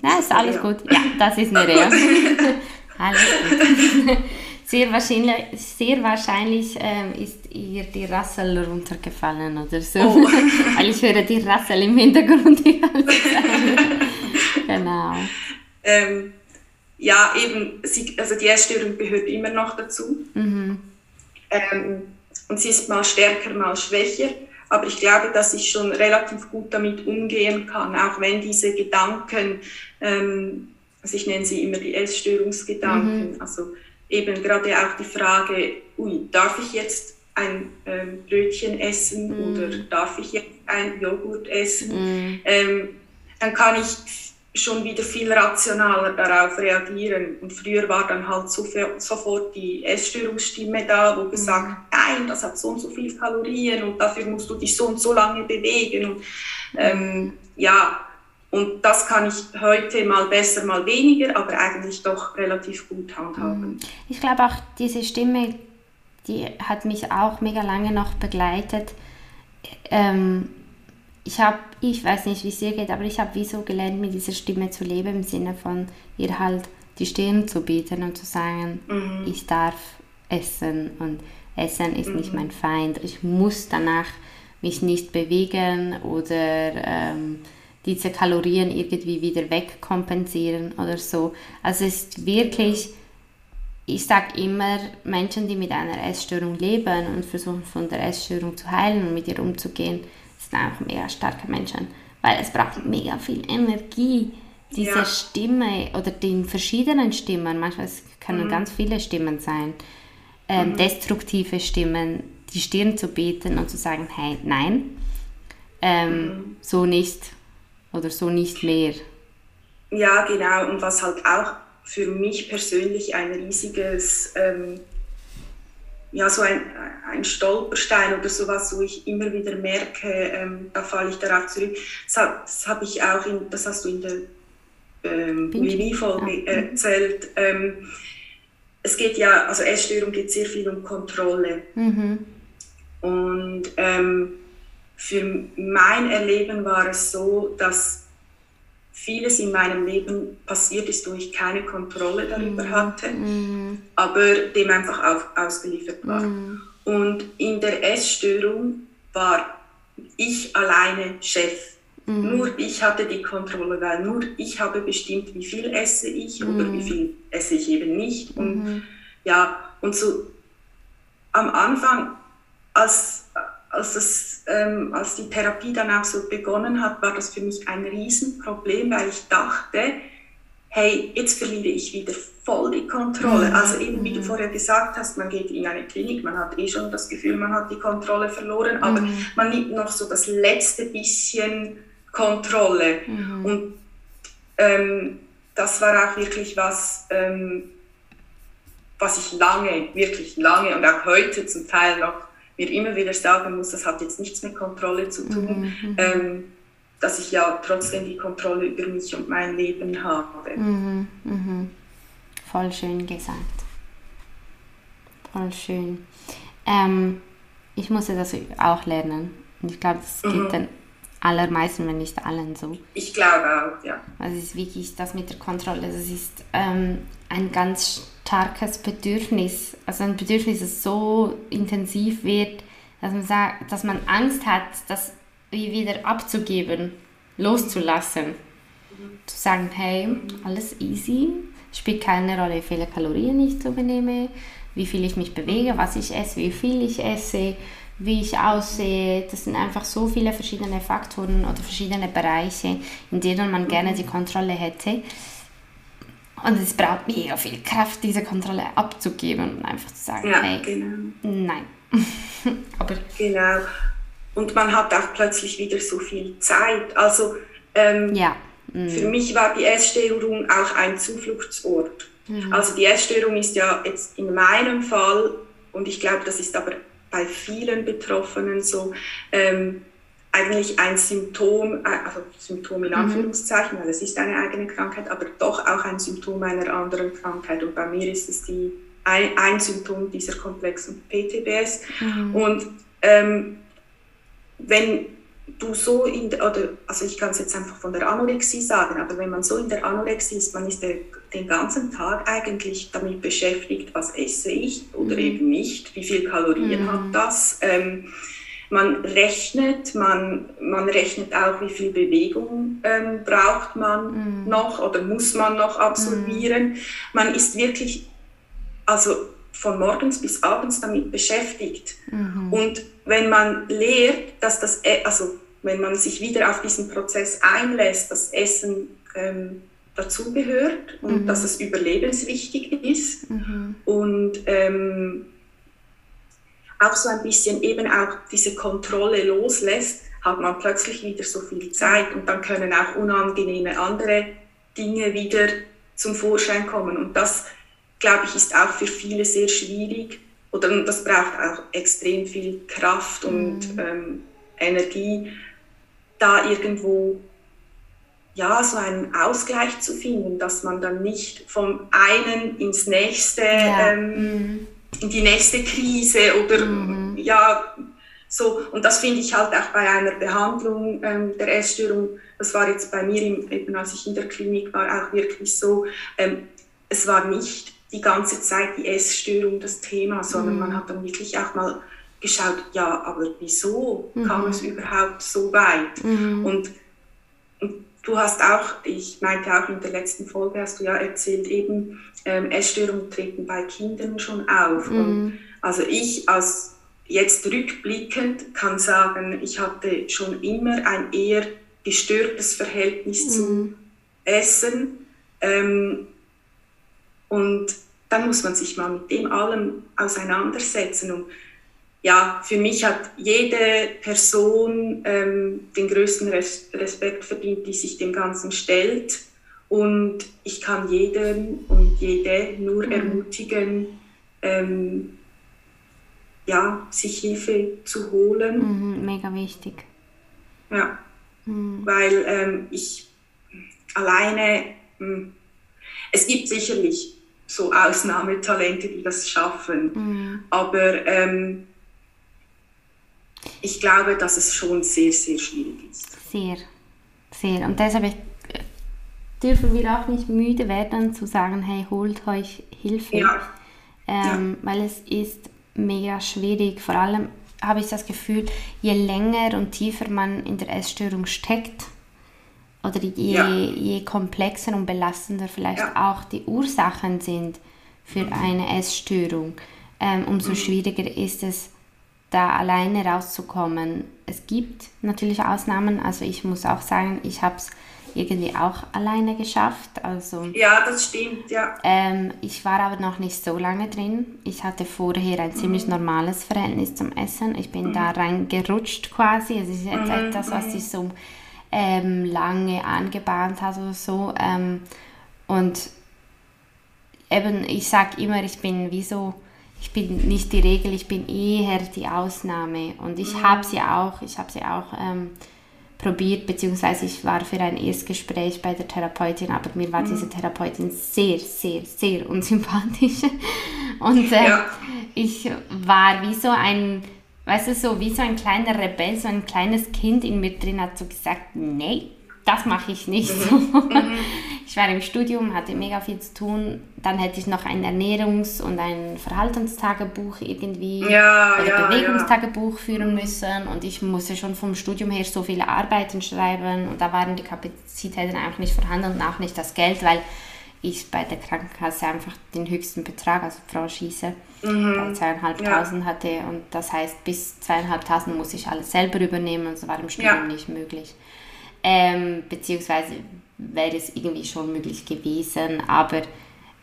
ja, ist alles ja. gut. Ja, das ist eine Rea. alles gut. Sehr wahrscheinlich, sehr wahrscheinlich ähm, ist ihr die Rassel runtergefallen oder so. Oh. Weil ich höre die Rassel im Hintergrund die ganze Zeit. genau. Ähm, ja, eben, sie, also die Essstörung gehört immer noch dazu. Mhm. Ähm, und sie ist mal stärker, mal schwächer. Aber ich glaube, dass ich schon relativ gut damit umgehen kann, auch wenn diese Gedanken, ähm, also ich nenne sie immer die Essstörungsgedanken, mhm. also eben gerade auch die Frage, ui, darf ich jetzt ein ähm, Brötchen essen mhm. oder darf ich jetzt ein Joghurt essen? Mhm. Ähm, dann kann ich schon wieder viel rationaler darauf reagieren. Und früher war dann halt sofort die Essstörungsstimme da, wo gesagt, mhm. nein, das hat so und so viel Kalorien und dafür musst du dich so und so lange bewegen. Und, ähm, ja, und das kann ich heute mal besser, mal weniger, aber eigentlich doch relativ gut handhaben. Mhm. Ich glaube auch, diese Stimme, die hat mich auch mega lange noch begleitet. Ähm, ich habe, ich weiß nicht, wie es dir geht, aber ich habe wie so gelernt, mit dieser Stimme zu leben, im Sinne von ihr halt die Stirn zu bieten und zu sagen, mhm. ich darf essen und Essen ist mhm. nicht mein Feind. Ich muss danach mich nicht bewegen oder ähm, diese Kalorien irgendwie wieder wegkompensieren oder so. Also es ist wirklich, ich sage immer, Menschen, die mit einer Essstörung leben und versuchen von der Essstörung zu heilen und mit ihr umzugehen, sind auch mega starke Menschen, weil es braucht mega viel Energie, diese ja. Stimme oder den verschiedenen Stimmen, manchmal können mhm. ganz viele Stimmen sein, ähm, mhm. destruktive Stimmen, die Stirn zu bieten und zu sagen, hey, nein, ähm, mhm. so nicht oder so nicht mehr. Ja, genau. Und was halt auch für mich persönlich ein riesiges ähm, ja, so ein, ein Stolperstein oder sowas, wo ich immer wieder merke, ähm, da falle ich darauf zurück. Das, das habe ich auch, in, das hast du in der ähm, Mini-Folge ja. erzählt. Ähm, es geht ja, also Essstörung geht sehr viel um Kontrolle. Mhm. Und ähm, für mein Erleben war es so, dass vieles in meinem Leben passiert ist, wo ich keine Kontrolle darüber mm. hatte, mm. aber dem einfach auf, ausgeliefert war. Mm. Und in der Essstörung war ich alleine Chef. Mm. Nur ich hatte die Kontrolle, weil nur ich habe bestimmt, wie viel esse ich oder wie mm. viel esse ich eben nicht. Und mm-hmm. ja, und so am Anfang, als als, das, ähm, als die Therapie dann auch so begonnen hat, war das für mich ein Riesenproblem, weil ich dachte, hey, jetzt verliere ich wieder voll die Kontrolle. Mhm. Also eben, wie du mhm. vorher gesagt hast, man geht in eine Klinik, man hat eh schon das Gefühl, man hat die Kontrolle verloren, aber mhm. man nimmt noch so das letzte bisschen Kontrolle. Mhm. Und ähm, das war auch wirklich was, ähm, was ich lange, wirklich lange und auch heute zum Teil noch mir immer wieder sagen muss, das hat jetzt nichts mit Kontrolle zu tun. Mhm. Ähm, dass ich ja trotzdem die Kontrolle über mich und mein Leben habe. Mhm, mhm. Voll schön gesagt. Voll schön. Ähm, ich musste das auch lernen. Und ich glaube, das mhm. geht den allermeisten, wenn nicht allen so. Ich glaube auch, ja. Also es ist wirklich das mit der Kontrolle. Das ist ähm, ein ganz starkes Bedürfnis. Also ein Bedürfnis, das so intensiv wird, dass man, sagt, dass man Angst hat, wie wieder abzugeben, loszulassen. Zu sagen, hey, alles easy, spielt keine Rolle, wie viele Kalorien ich zu mir nehme, wie viel ich mich bewege, was ich esse, wie viel ich esse, wie ich aussehe. Das sind einfach so viele verschiedene Faktoren oder verschiedene Bereiche, in denen man gerne die Kontrolle hätte. Und es braucht mega viel Kraft, diese Kontrolle abzugeben und einfach zu sagen, ja, hey, genau. nein. Aber genau und man hat auch plötzlich wieder so viel Zeit. Also ähm, ja. mhm. für mich war die Essstörung auch ein Zufluchtsort. Mhm. Also die Essstörung ist ja jetzt in meinem Fall, und ich glaube, das ist aber bei vielen Betroffenen so, ähm, eigentlich ein Symptom, äh, also Symptom in mhm. Anführungszeichen, weil es ist eine eigene Krankheit, aber doch auch ein Symptom einer anderen Krankheit. Und bei mir ist es die, ein, ein Symptom dieser komplexen PTBS. Mhm. Und ähm, wenn du so in der, oder also ich kann es jetzt einfach von der Anorexie sagen, aber wenn man so in der Anorexie ist, man ist der, den ganzen Tag eigentlich damit beschäftigt, was esse ich oder mhm. eben nicht, wie viel Kalorien mhm. hat das. Ähm, man rechnet, man, man rechnet auch, wie viel Bewegung ähm, braucht man mhm. noch oder muss man noch absolvieren. Mhm. Man ist wirklich, also von morgens bis abends damit beschäftigt. Mhm. Und wenn man lehrt, dass das, e, also wenn man sich wieder auf diesen Prozess einlässt, dass Essen ähm, dazugehört und mhm. dass es überlebenswichtig ist mhm. und ähm, auch so ein bisschen eben auch diese Kontrolle loslässt, hat man plötzlich wieder so viel Zeit und dann können auch unangenehme andere Dinge wieder zum Vorschein kommen. Und das glaube ich, ist auch für viele sehr schwierig. Oder das braucht auch extrem viel Kraft und mhm. ähm, Energie, da irgendwo ja, so einen Ausgleich zu finden, dass man dann nicht vom einen ins nächste, ja. ähm, mhm. In die nächste Krise oder mhm. ja, so. Und das finde ich halt auch bei einer Behandlung ähm, der Essstörung, das war jetzt bei mir, eben als ich in der Klinik war, auch wirklich so, ähm, es war nicht die ganze Zeit die Essstörung das Thema, sondern mhm. man hat dann wirklich auch mal geschaut, ja, aber wieso mhm. kam es überhaupt so weit? Mhm. Und, und, du hast auch, ich meinte auch in der letzten Folge, hast du ja erzählt, eben ähm, Essstörungen treten bei Kindern schon auf. Und mhm. also ich als jetzt rückblickend kann sagen, ich hatte schon immer ein eher gestörtes Verhältnis zum mhm. Essen. Ähm, und dann muss man sich mal mit dem allem auseinandersetzen. Und ja, für mich hat jede Person ähm, den größten Respekt verdient, die sich dem Ganzen stellt. Und ich kann jeden und jede nur mhm. ermutigen, ähm, ja, sich Hilfe zu holen. Mhm, mega wichtig. Ja, mhm. weil ähm, ich alleine, mh, hm, es gibt sicherlich so Ausnahmetalente, die das schaffen. Mhm. Aber ähm, ich glaube, dass es schon sehr, sehr schwierig ist. Sehr, sehr. Und deshalb dürfen wir auch nicht müde werden zu sagen, hey, holt euch Hilfe. Ja. Ähm, ja. Weil es ist mega schwierig. Vor allem habe ich das Gefühl, je länger und tiefer man in der Essstörung steckt, oder je, ja. je komplexer und belastender vielleicht auch die Ursachen sind für mhm. eine Essstörung, ähm, umso mhm. schwieriger ist es, da alleine rauszukommen. Es gibt natürlich Ausnahmen, also ich muss auch sagen, ich habe es irgendwie auch alleine geschafft. Also, ja, das stimmt, ja. Ähm, ich war aber noch nicht so lange drin. Ich hatte vorher ein ziemlich mhm. normales Verhältnis zum Essen. Ich bin mhm. da reingerutscht quasi. Es ist jetzt mhm. etwas, was sich so ähm, lange angebahnt hat oder so. Ähm, und eben, ich sage immer, ich bin wie so, ich bin nicht die Regel, ich bin eher die Ausnahme. Und ich mhm. habe sie auch, ich habe sie auch ähm, probiert, beziehungsweise ich war für ein Erstgespräch bei der Therapeutin, aber mir war mhm. diese Therapeutin sehr, sehr, sehr unsympathisch. Und äh, ja. ich war wie so ein, weißt du, so wie so ein kleiner Rebell, so ein kleines Kind in mir drin hat so gesagt, nee, das mache ich nicht. Mhm. mhm. Ich war im Studium, hatte mega viel zu tun. Dann hätte ich noch ein Ernährungs- und ein Verhaltenstagebuch irgendwie ja, oder ja, Bewegungstagebuch ja. führen müssen. Und ich musste schon vom Studium her so viele Arbeiten schreiben. Und da waren die Kapazitäten einfach nicht vorhanden und auch nicht das Geld, weil ich bei der Krankenkasse einfach den höchsten Betrag, also Franchise, mhm. bei zweieinhalbtausend hatte. Und das heißt, bis zweieinhalbtausend muss ich alles selber übernehmen und so war im Studium nicht möglich. Ähm, beziehungsweise wäre es irgendwie schon möglich gewesen, aber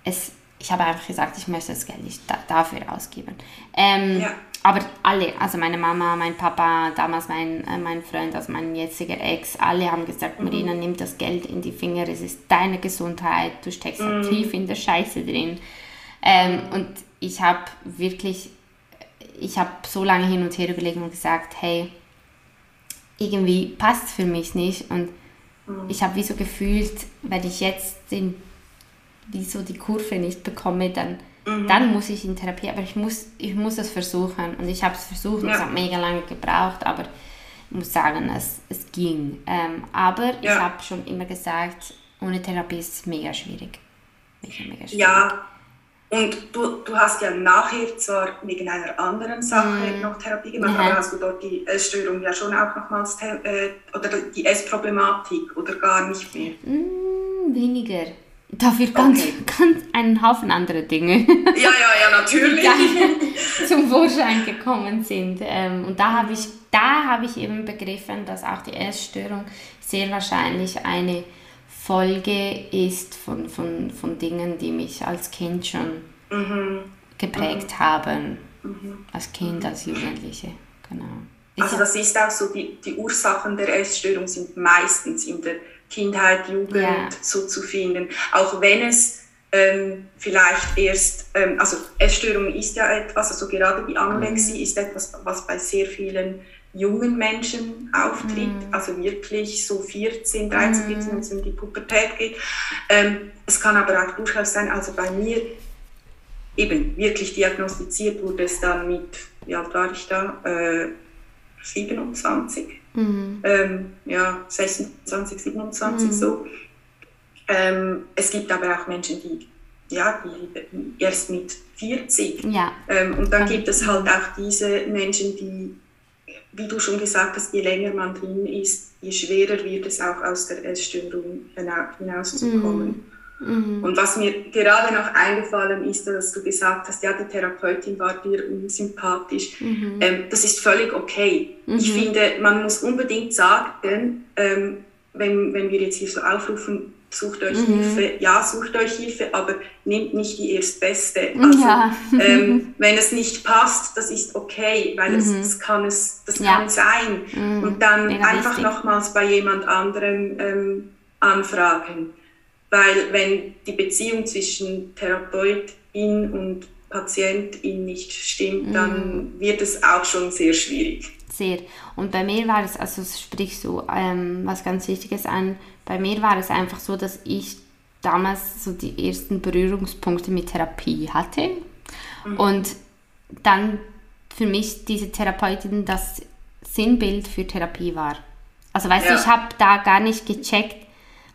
es, ich habe einfach gesagt, ich möchte das Geld nicht da, dafür ausgeben. Ähm, ja. Aber alle, also meine Mama, mein Papa, damals mein, äh, mein Freund, also mein jetziger Ex, alle haben gesagt, mhm. Marina, nimm das Geld in die Finger, es ist deine Gesundheit, du steckst mhm. tief in der Scheiße drin. Ähm, und ich habe wirklich, ich habe so lange hin und her überlegt und gesagt, hey, irgendwie passt für mich nicht. Und mhm. ich habe wie so gefühlt, wenn ich jetzt den, wie so die Kurve nicht bekomme, dann, mhm. dann muss ich in Therapie. Aber ich muss, ich muss es versuchen. Und ich habe es versucht und es hat mega lange gebraucht, aber ich muss sagen, es, es ging. Ähm, aber ja. ich habe schon immer gesagt, ohne Therapie ist es mega schwierig. Mega, mega schwierig. Ja, und du, du hast ja nachher zwar wegen einer anderen Sache mm. noch Therapie gemacht, ja. aber hast du dort die Essstörung ja schon auch nochmals, äh, oder die Essproblematik oder gar nicht mehr? Mm, weniger. Dafür ganz, okay. ganz einen Haufen andere Dinge. Ja, ja, ja, natürlich. Die zum Vorschein gekommen sind. Ähm, und da habe ich, hab ich eben begriffen, dass auch die Essstörung sehr wahrscheinlich eine Folge ist von, von, von Dingen, die mich als Kind schon mhm. geprägt mhm. haben. Mhm. Als Kind, als Jugendliche. Genau. Also das ist auch so, die, die Ursachen der Essstörung sind meistens in der Kindheit, Jugend ja. so zu finden. Auch wenn es ähm, vielleicht erst, ähm, also Essstörung ist ja etwas, also gerade die Anorexie mhm. ist etwas, was bei sehr vielen jungen Menschen auftritt, mhm. also wirklich so 14, 13, 14, wenn es in die Pubertät geht. Ähm, es kann aber auch durchaus sein, also bei mir eben wirklich diagnostiziert wurde es dann mit, wie alt war ich da? Äh, 27, mhm. ähm, ja, 26, 27 mhm. so. Ähm, es gibt aber auch Menschen, die, ja, die erst mit 40. Ja. Ähm, und dann gibt es halt auch diese Menschen, die wie du schon gesagt hast, je länger man drin ist, je schwerer wird es auch aus der Essstörung hinauszukommen. Mhm. Und was mir gerade noch eingefallen ist, dass du gesagt hast, ja, die Therapeutin war dir unsympathisch. Mhm. Ähm, das ist völlig okay. Mhm. Ich finde, man muss unbedingt sagen, ähm, wenn, wenn wir jetzt hier so aufrufen, sucht euch mhm. Hilfe, ja, sucht euch Hilfe, aber nehmt nicht die erstbeste. Also, ja. ähm, wenn es nicht passt, das ist okay, weil mhm. es, das kann es, das ja. kann sein. Mhm. Und dann Mega einfach wichtig. nochmals bei jemand anderem ähm, anfragen. Weil wenn die Beziehung zwischen Therapeutin und Patientin nicht stimmt, dann mhm. wird es auch schon sehr schwierig. Sehr. Und bei mir war es, also sprich so ähm, was ganz Wichtiges an, bei mir war es einfach so, dass ich damals so die ersten Berührungspunkte mit Therapie hatte mhm. und dann für mich diese Therapeutin das Sinnbild für Therapie war. Also weißt ja. du, ich habe da gar nicht gecheckt,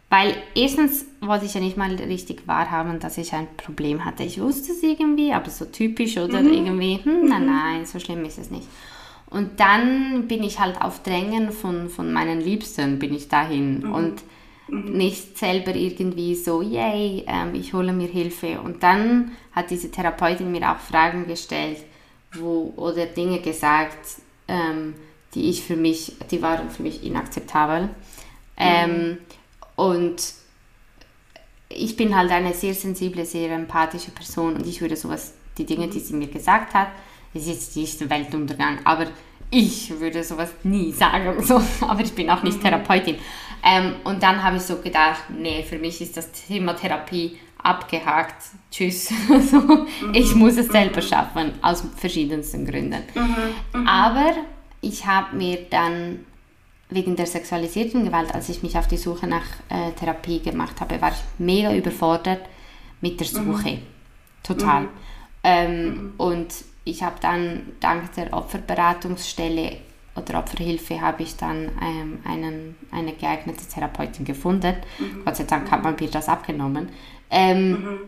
weil erstens wollte ich ja nicht mal richtig wahrhaben, dass ich ein Problem hatte. Ich wusste es irgendwie, aber so typisch oder mhm. irgendwie, hm, nein, mhm. nein, so schlimm ist es nicht. Und dann bin ich halt auf Drängen von, von meinen Liebsten bin ich dahin mhm. und mhm. nicht selber irgendwie so, yay, ähm, ich hole mir Hilfe. Und dann hat diese Therapeutin mir auch Fragen gestellt wo, oder Dinge gesagt, ähm, die ich für mich, die waren für mich inakzeptabel. Mhm. Ähm, und ich bin halt eine sehr sensible, sehr empathische Person und ich würde sowas, die Dinge, die sie mir gesagt hat, ist nicht der Weltuntergang, aber ich würde sowas nie sagen. So. Aber ich bin auch nicht mhm. Therapeutin. Ähm, und dann habe ich so gedacht, nee, für mich ist das Thema Therapie abgehakt. Tschüss. so, mhm. Ich muss es selber schaffen, aus verschiedensten Gründen. Mhm. Aber ich habe mir dann wegen der sexualisierten Gewalt, als ich mich auf die Suche nach äh, Therapie gemacht habe, war ich mega überfordert mit der Suche. Mhm. Total. Mhm. Ähm, mhm. Und ich habe dann dank der Opferberatungsstelle oder Opferhilfe habe ich dann ähm, einen, eine geeignete Therapeutin gefunden. Mhm. Gott sei Dank hat man mir das abgenommen. Ähm, mhm.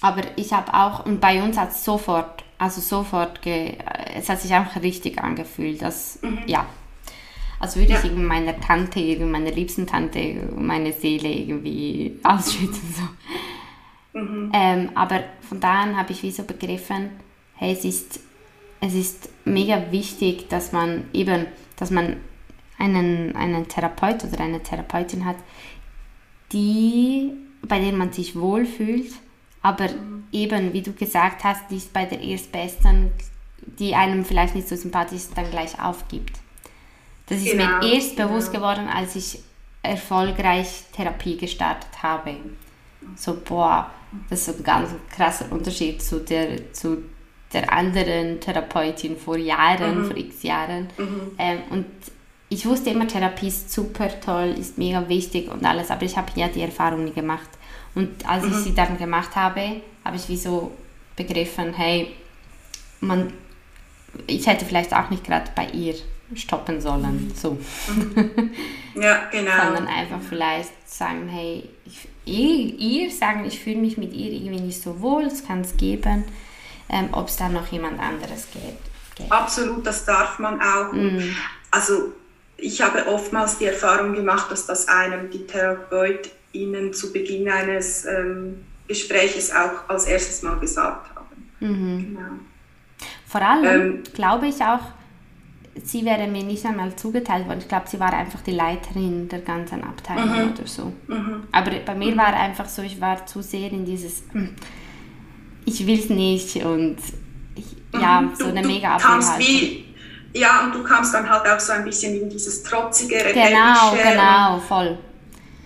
Aber ich habe auch, und bei uns hat es sofort, also sofort, ge, es hat sich einfach richtig angefühlt, dass, mhm. ja, als würde ja. ich irgendwie meiner Tante, meiner liebsten Tante, meine Seele irgendwie ausschütten. So. Mhm. Ähm, aber von da an habe ich wie so begriffen, hey, es ist, es ist mega wichtig, dass man eben, dass man einen, einen Therapeut oder eine Therapeutin hat, die, bei der man sich wohlfühlt, aber eben, wie du gesagt hast, nicht bei der Erstbesten, die einem vielleicht nicht so sympathisch ist, dann gleich aufgibt. Das ist genau, mir erst genau. bewusst geworden, als ich erfolgreich Therapie gestartet habe. So, boah, das ist so ein ganz krasser Unterschied zu der, zu der anderen Therapeutin vor Jahren, mhm. vor x Jahren. Mhm. Ähm, und ich wusste immer, Therapie ist super toll, ist mega wichtig und alles, aber ich habe ja die Erfahrung nie gemacht. Und als mhm. ich sie dann gemacht habe, habe ich wie so begriffen, hey, man, ich hätte vielleicht auch nicht gerade bei ihr stoppen sollen. So. Mhm. Ja, genau. Sondern einfach vielleicht sagen, hey, ich, ihr, ihr sagen, ich fühle mich mit ihr irgendwie nicht so wohl, es kann es geben, ähm, ob es da noch jemand anderes gibt. Absolut, das darf man auch. Mhm. Also ich habe oftmals die Erfahrung gemacht, dass das einem die TherapeutInnen zu Beginn eines ähm, Gespräches auch als erstes mal gesagt haben. Mhm. Genau. Vor allem ähm, glaube ich auch, sie wäre mir nicht einmal zugeteilt worden. Ich glaube, sie war einfach die Leiterin der ganzen Abteilung mhm. oder so. Mhm. Aber bei mir war einfach so, ich war zu sehr in dieses, ich will es nicht und ich, ja, mhm. so eine du, mega wie Ja, und du kamst dann halt auch so ein bisschen in dieses trotzige, Genau, genau, voll.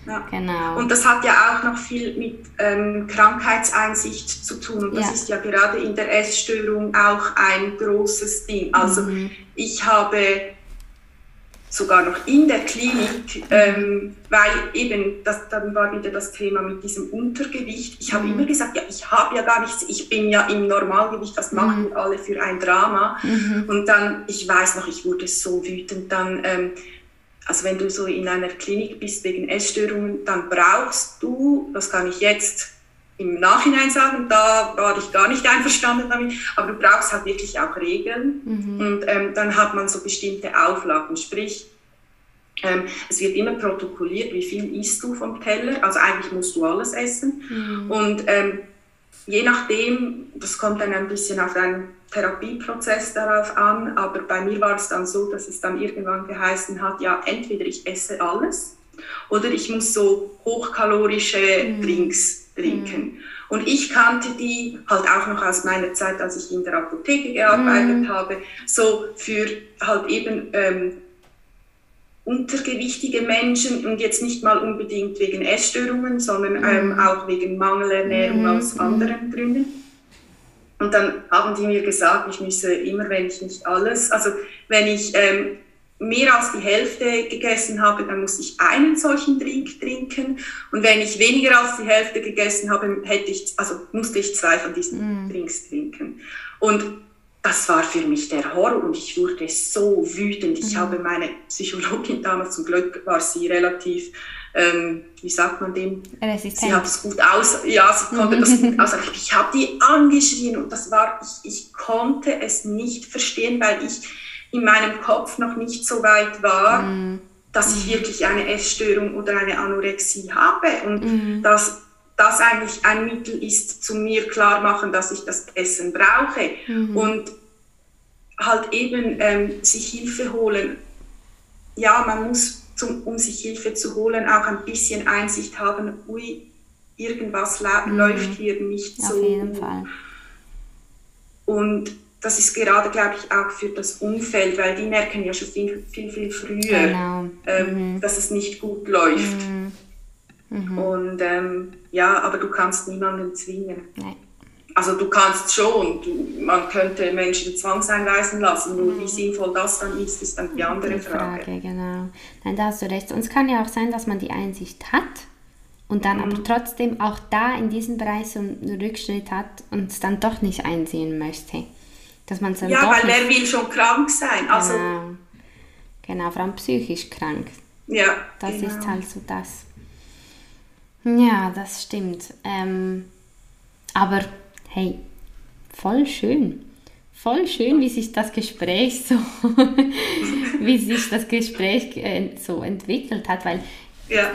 Ja. Genau. Und das hat ja auch noch viel mit ähm, Krankheitseinsicht zu tun. Und das ja. ist ja gerade in der Essstörung auch ein großes Ding. Also mhm. ich habe sogar noch in der Klinik, ähm, weil eben, das, dann war wieder das Thema mit diesem Untergewicht. Ich habe mhm. immer gesagt, ja, ich habe ja gar nichts, ich bin ja im Normalgewicht, das machen mhm. alle für ein Drama. Mhm. Und dann, ich weiß noch, ich wurde so wütend, dann... Ähm, also wenn du so in einer Klinik bist wegen Essstörungen, dann brauchst du, das kann ich jetzt im Nachhinein sagen, da war ich gar nicht einverstanden damit, aber du brauchst halt wirklich auch Regeln mhm. und ähm, dann hat man so bestimmte Auflagen, sprich, ähm, es wird immer protokolliert, wie viel isst du vom Teller, also eigentlich musst du alles essen mhm. und ähm, je nachdem, das kommt dann ein bisschen auf deinen Therapieprozess darauf an, aber bei mir war es dann so, dass es dann irgendwann geheißen hat, ja, entweder ich esse alles oder ich muss so hochkalorische mhm. Drinks trinken. Mhm. Und ich kannte die halt auch noch aus meiner Zeit, als ich in der Apotheke gearbeitet mhm. habe, so für halt eben ähm, untergewichtige Menschen und jetzt nicht mal unbedingt wegen Essstörungen, sondern mhm. ähm, auch wegen Mangelernährung mhm. aus anderen Gründen. Und dann haben die mir gesagt, ich müsse immer, wenn ich nicht alles, also wenn ich ähm, mehr als die Hälfte gegessen habe, dann muss ich einen solchen Drink trinken. Und wenn ich weniger als die Hälfte gegessen habe, hätte ich, also musste ich zwei von diesen mm. Drinks trinken. Und das war für mich der Horror und ich wurde so wütend. Ich mm. habe meine Psychologin damals, zum Glück war sie relativ ähm, wie sagt man dem? Resistent. Sie hat es gut aus, ja, sie konnte das gut aus. Ich habe die angeschrien und das war, ich, ich konnte es nicht verstehen, weil ich in meinem Kopf noch nicht so weit war, mm. dass ich mhm. wirklich eine Essstörung oder eine Anorexie habe und mm. dass das eigentlich ein Mittel ist, zu mir klar machen, dass ich das Essen brauche mm. und halt eben ähm, sich Hilfe holen. Ja, man muss zum, um sich Hilfe zu holen, auch ein bisschen Einsicht haben, ui, irgendwas mhm. läuft hier nicht Auf so. Auf jeden Fall. Und das ist gerade, glaube ich, auch für das Umfeld, weil die merken ja schon viel, viel, viel früher, genau. ähm, mhm. dass es nicht gut läuft. Mhm. Mhm. Und ähm, ja, aber du kannst niemanden zwingen. Nein. Also du kannst schon, du, man könnte Menschen zwangseinweisen lassen, nur wie mhm. sinnvoll das dann ist, ist dann die andere die Frage. Frage. Genau. Nein, da hast du recht. Und es kann ja auch sein, dass man die Einsicht hat und dann mhm. aber trotzdem auch da in diesem Bereich so einen Rückschritt hat und es dann doch nicht einsehen möchte. Dass man dann ja, weil wer will schon krank sein? Also, genau. genau, vor allem psychisch krank. Ja. Das genau. ist halt so das. Ja, das stimmt. Ähm, aber hey, voll schön. Voll schön, wie sich das Gespräch so, wie sich das Gespräch äh, so entwickelt hat, weil ja.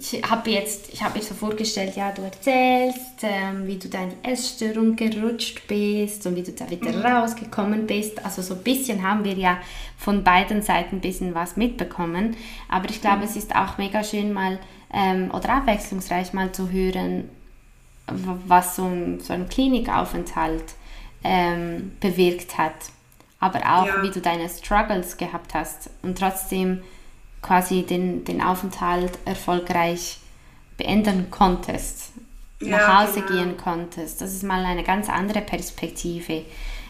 ich habe jetzt, ich habe mir so vorgestellt, ja, du erzählst, ähm, wie du die Essstörung gerutscht bist und wie du da wieder mhm. rausgekommen bist. Also so ein bisschen haben wir ja von beiden Seiten ein bisschen was mitbekommen. Aber ich glaube, mhm. es ist auch mega schön mal ähm, oder abwechslungsreich mal zu hören, was so ein, so ein Klinikaufenthalt ähm, bewirkt hat. Aber auch, ja. wie du deine Struggles gehabt hast und trotzdem quasi den, den Aufenthalt erfolgreich beenden konntest, ja, nach Hause genau. gehen konntest. Das ist mal eine ganz andere Perspektive.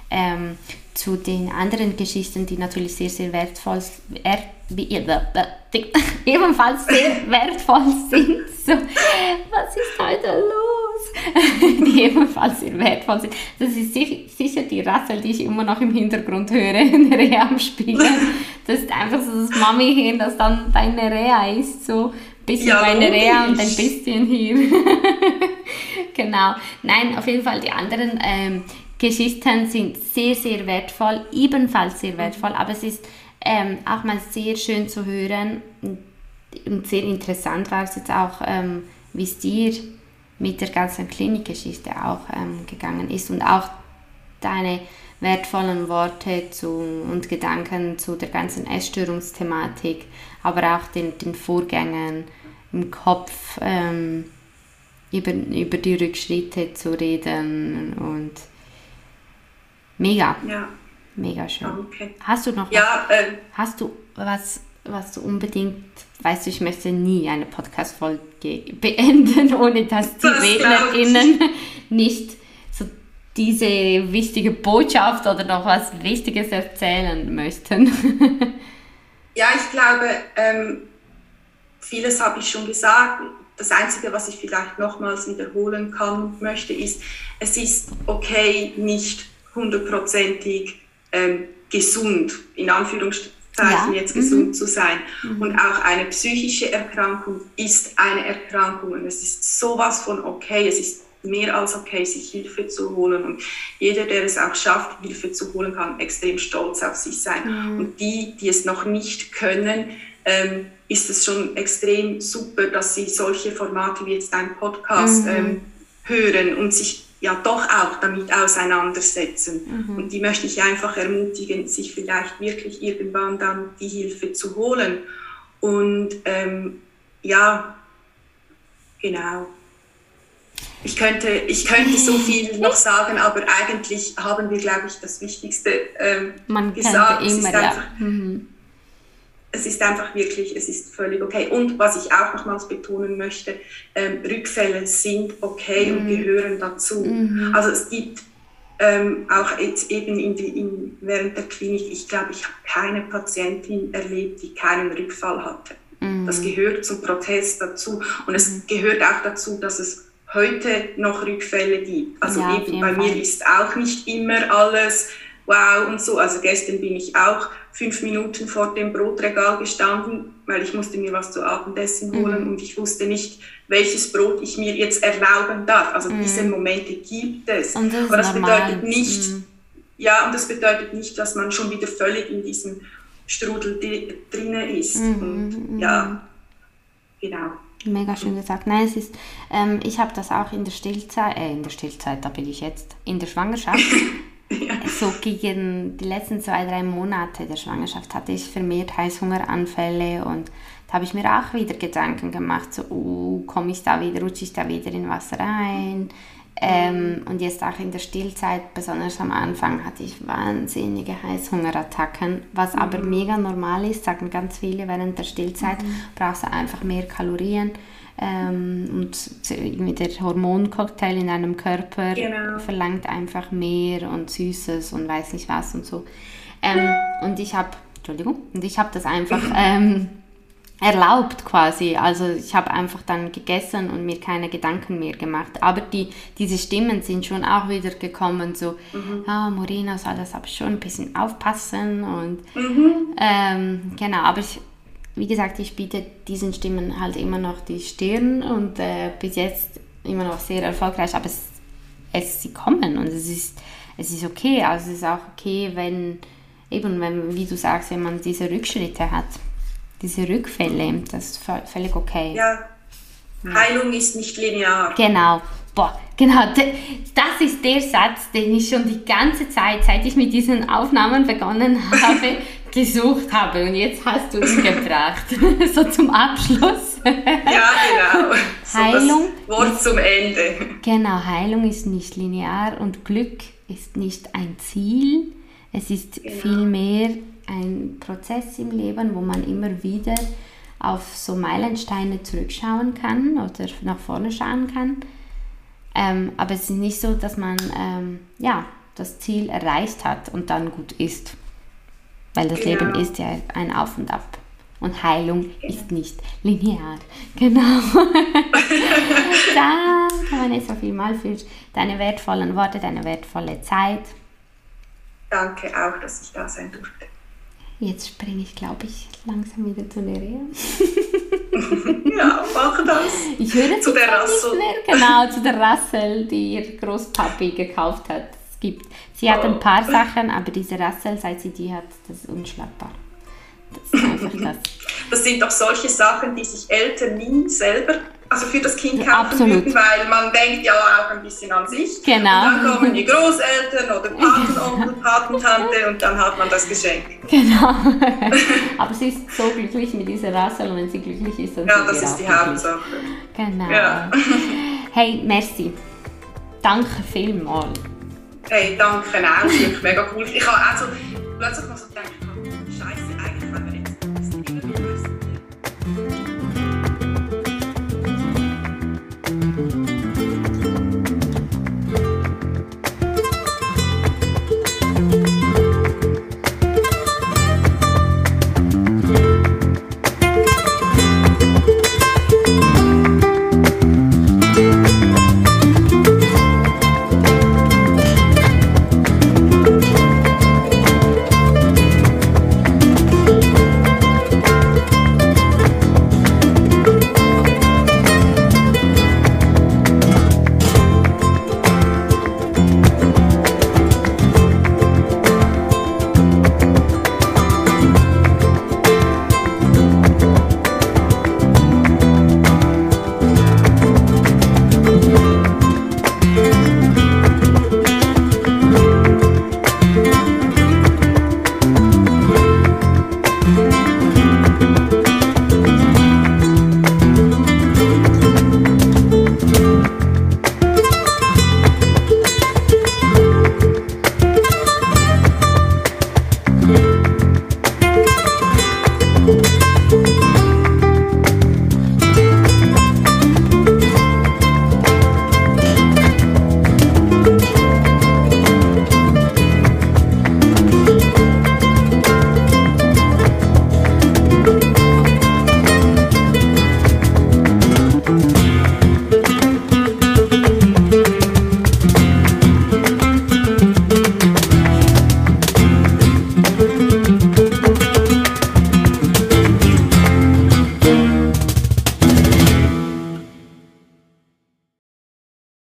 Ähm, zu den anderen Geschichten, die natürlich sehr, sehr wertvoll, er, ebenfalls sehr wertvoll sind. So, was ist heute los? die ebenfalls sehr wertvoll sind. Das ist sicher die Rassel, die ich immer noch im Hintergrund höre, in der Reha am Spielen. Das ist einfach so das Mami hin, das dann deine Reha ist, so ein bisschen ja, deine Reha und ein bisschen hier. genau. Nein, auf jeden Fall die anderen ähm, Geschichten sind sehr, sehr wertvoll, ebenfalls sehr wertvoll, aber es ist ähm, auch mal sehr schön zu hören und sehr interessant war es jetzt auch, ähm, wie es dir mit der ganzen Klinikgeschichte auch ähm, gegangen ist und auch deine wertvollen Worte zu, und Gedanken zu der ganzen Essstörungsthematik, aber auch den, den Vorgängen im Kopf ähm, über, über die Rückschritte zu reden und mega. Ja. Mega schön. Okay. Hast du noch ja, was, äh, hast du was, was du unbedingt, weißt du, ich möchte nie eine Podcast-Folge beenden, ohne dass die das RednerInnen nicht so diese wichtige Botschaft oder noch was Wichtiges erzählen möchten. ja, ich glaube, ähm, vieles habe ich schon gesagt. Das Einzige, was ich vielleicht nochmals wiederholen kann und möchte, ist, es ist okay, nicht hundertprozentig ähm, gesund, in Anführungszeichen ja. jetzt gesund mhm. zu sein. Mhm. Und auch eine psychische Erkrankung ist eine Erkrankung und es ist sowas von okay, es ist mehr als okay, sich Hilfe zu holen. Und jeder, der es auch schafft, Hilfe zu holen, kann extrem stolz auf sich sein. Mhm. Und die, die es noch nicht können, ähm, ist es schon extrem super, dass sie solche Formate wie jetzt dein Podcast mhm. ähm, hören und sich ja doch auch damit auseinandersetzen. Mhm. Und die möchte ich einfach ermutigen, sich vielleicht wirklich irgendwann dann die Hilfe zu holen. Und ähm, ja, genau. Ich könnte, ich könnte so viel noch sagen, aber eigentlich haben wir, glaube ich, das Wichtigste ähm, Man gesagt. Immer, ja. Mhm es ist einfach wirklich, es ist völlig okay. Und was ich auch nochmals betonen möchte, ähm, Rückfälle sind okay mhm. und gehören dazu. Mhm. Also es gibt ähm, auch jetzt eben in die, in, während der Klinik, ich glaube, ich habe keine Patientin erlebt, die keinen Rückfall hatte. Mhm. Das gehört zum Protest dazu. Und es mhm. gehört auch dazu, dass es heute noch Rückfälle gibt. Also ja, eben bei Fall. mir ist auch nicht immer alles wow und so. Also gestern bin ich auch fünf Minuten vor dem Brotregal gestanden, weil ich musste mir was zu Abendessen holen mhm. und ich wusste nicht, welches Brot ich mir jetzt erlauben darf. Also mhm. diese Momente gibt es. Und das Aber das normal. bedeutet nicht, mhm. ja, und das bedeutet nicht, dass man schon wieder völlig in diesem Strudel drinnen ist. Mhm, und mhm. ja, genau. Mega schön gesagt. Nein, es ist, ähm, ich habe das auch in der Stillzeit, äh, in der Stillzeit, da bin ich jetzt, in der Schwangerschaft. Ja. So gegen die letzten zwei, drei Monate der Schwangerschaft hatte ich vermehrt Heißhungeranfälle und da habe ich mir auch wieder Gedanken gemacht, so, oh, komme ich da wieder, rutsche ich da wieder in Wasser rein? Ähm, und jetzt auch in der Stillzeit, besonders am Anfang, hatte ich wahnsinnige Heißhungerattacken, was mhm. aber mega normal ist, sagen ganz viele, während der Stillzeit mhm. brauchst du einfach mehr Kalorien. Ähm, und irgendwie der Hormoncocktail in deinem Körper genau. verlangt einfach mehr und Süßes und weiß nicht was und so. Ähm, und ich habe, Entschuldigung, und ich habe das einfach ähm, erlaubt quasi. Also ich habe einfach dann gegessen und mir keine Gedanken mehr gemacht. Aber die, diese Stimmen sind schon auch wieder gekommen, so, mhm. ah, Morina soll das aber schon ein bisschen aufpassen und mhm. ähm, genau, aber ich, wie gesagt, ich biete diesen Stimmen halt immer noch die Stirn und äh, bis jetzt immer noch sehr erfolgreich, aber es, es, sie kommen und es ist, es ist okay. Also es ist auch okay, wenn eben, wenn, wie du sagst, wenn man diese Rückschritte hat, diese Rückfälle, das ist völlig okay. Ja, Heilung ist nicht linear. Genau. Boah, genau, das ist der Satz, den ich schon die ganze Zeit, seit ich mit diesen Aufnahmen begonnen habe, gesucht habe und jetzt hast du ihn gebracht. so zum Abschluss. ja, genau. So Heilung. Wort ist, zum Ende. Genau, Heilung ist nicht linear und Glück ist nicht ein Ziel. Es ist genau. vielmehr ein Prozess im Leben, wo man immer wieder auf so Meilensteine zurückschauen kann oder nach vorne schauen kann. Ähm, aber es ist nicht so, dass man ähm, ja, das Ziel erreicht hat und dann gut ist. Weil das genau. Leben ist ja ein Auf und Ab. Und Heilung ist nicht linear. Genau. Danke, Vanessa, vielmals für deine wertvollen Worte, deine wertvolle Zeit. Danke auch, dass ich da sein durfte. Jetzt springe ich, glaube ich, langsam wieder zu Nerea. ja, mach das. Ich höre zu der Rassel. Genau, zu der Rassel, die ihr Großpapi gekauft hat gibt. Sie hat ein paar Sachen, aber diese Rassel, seit sie die hat, das ist unschlagbar. Das ist einfach das. Das sind doch solche Sachen, die sich Eltern nie selber also für das Kind kaufen Absolut. würden, weil man denkt ja auch ein bisschen an sich. Genau. Und dann kommen die Großeltern oder Patenonkel, Patentante und dann hat man das Geschenk. Genau. Aber sie ist so glücklich mit dieser Rassel und wenn sie glücklich ist, dann Ja, das ist die. Hauptsache. Genau. Ja. Hey, merci. Danke vielmals. Hey, danke auch, das ist wirklich mega cool. Ich habe auch so plötzlich mal so gedacht, oh, Scheiße.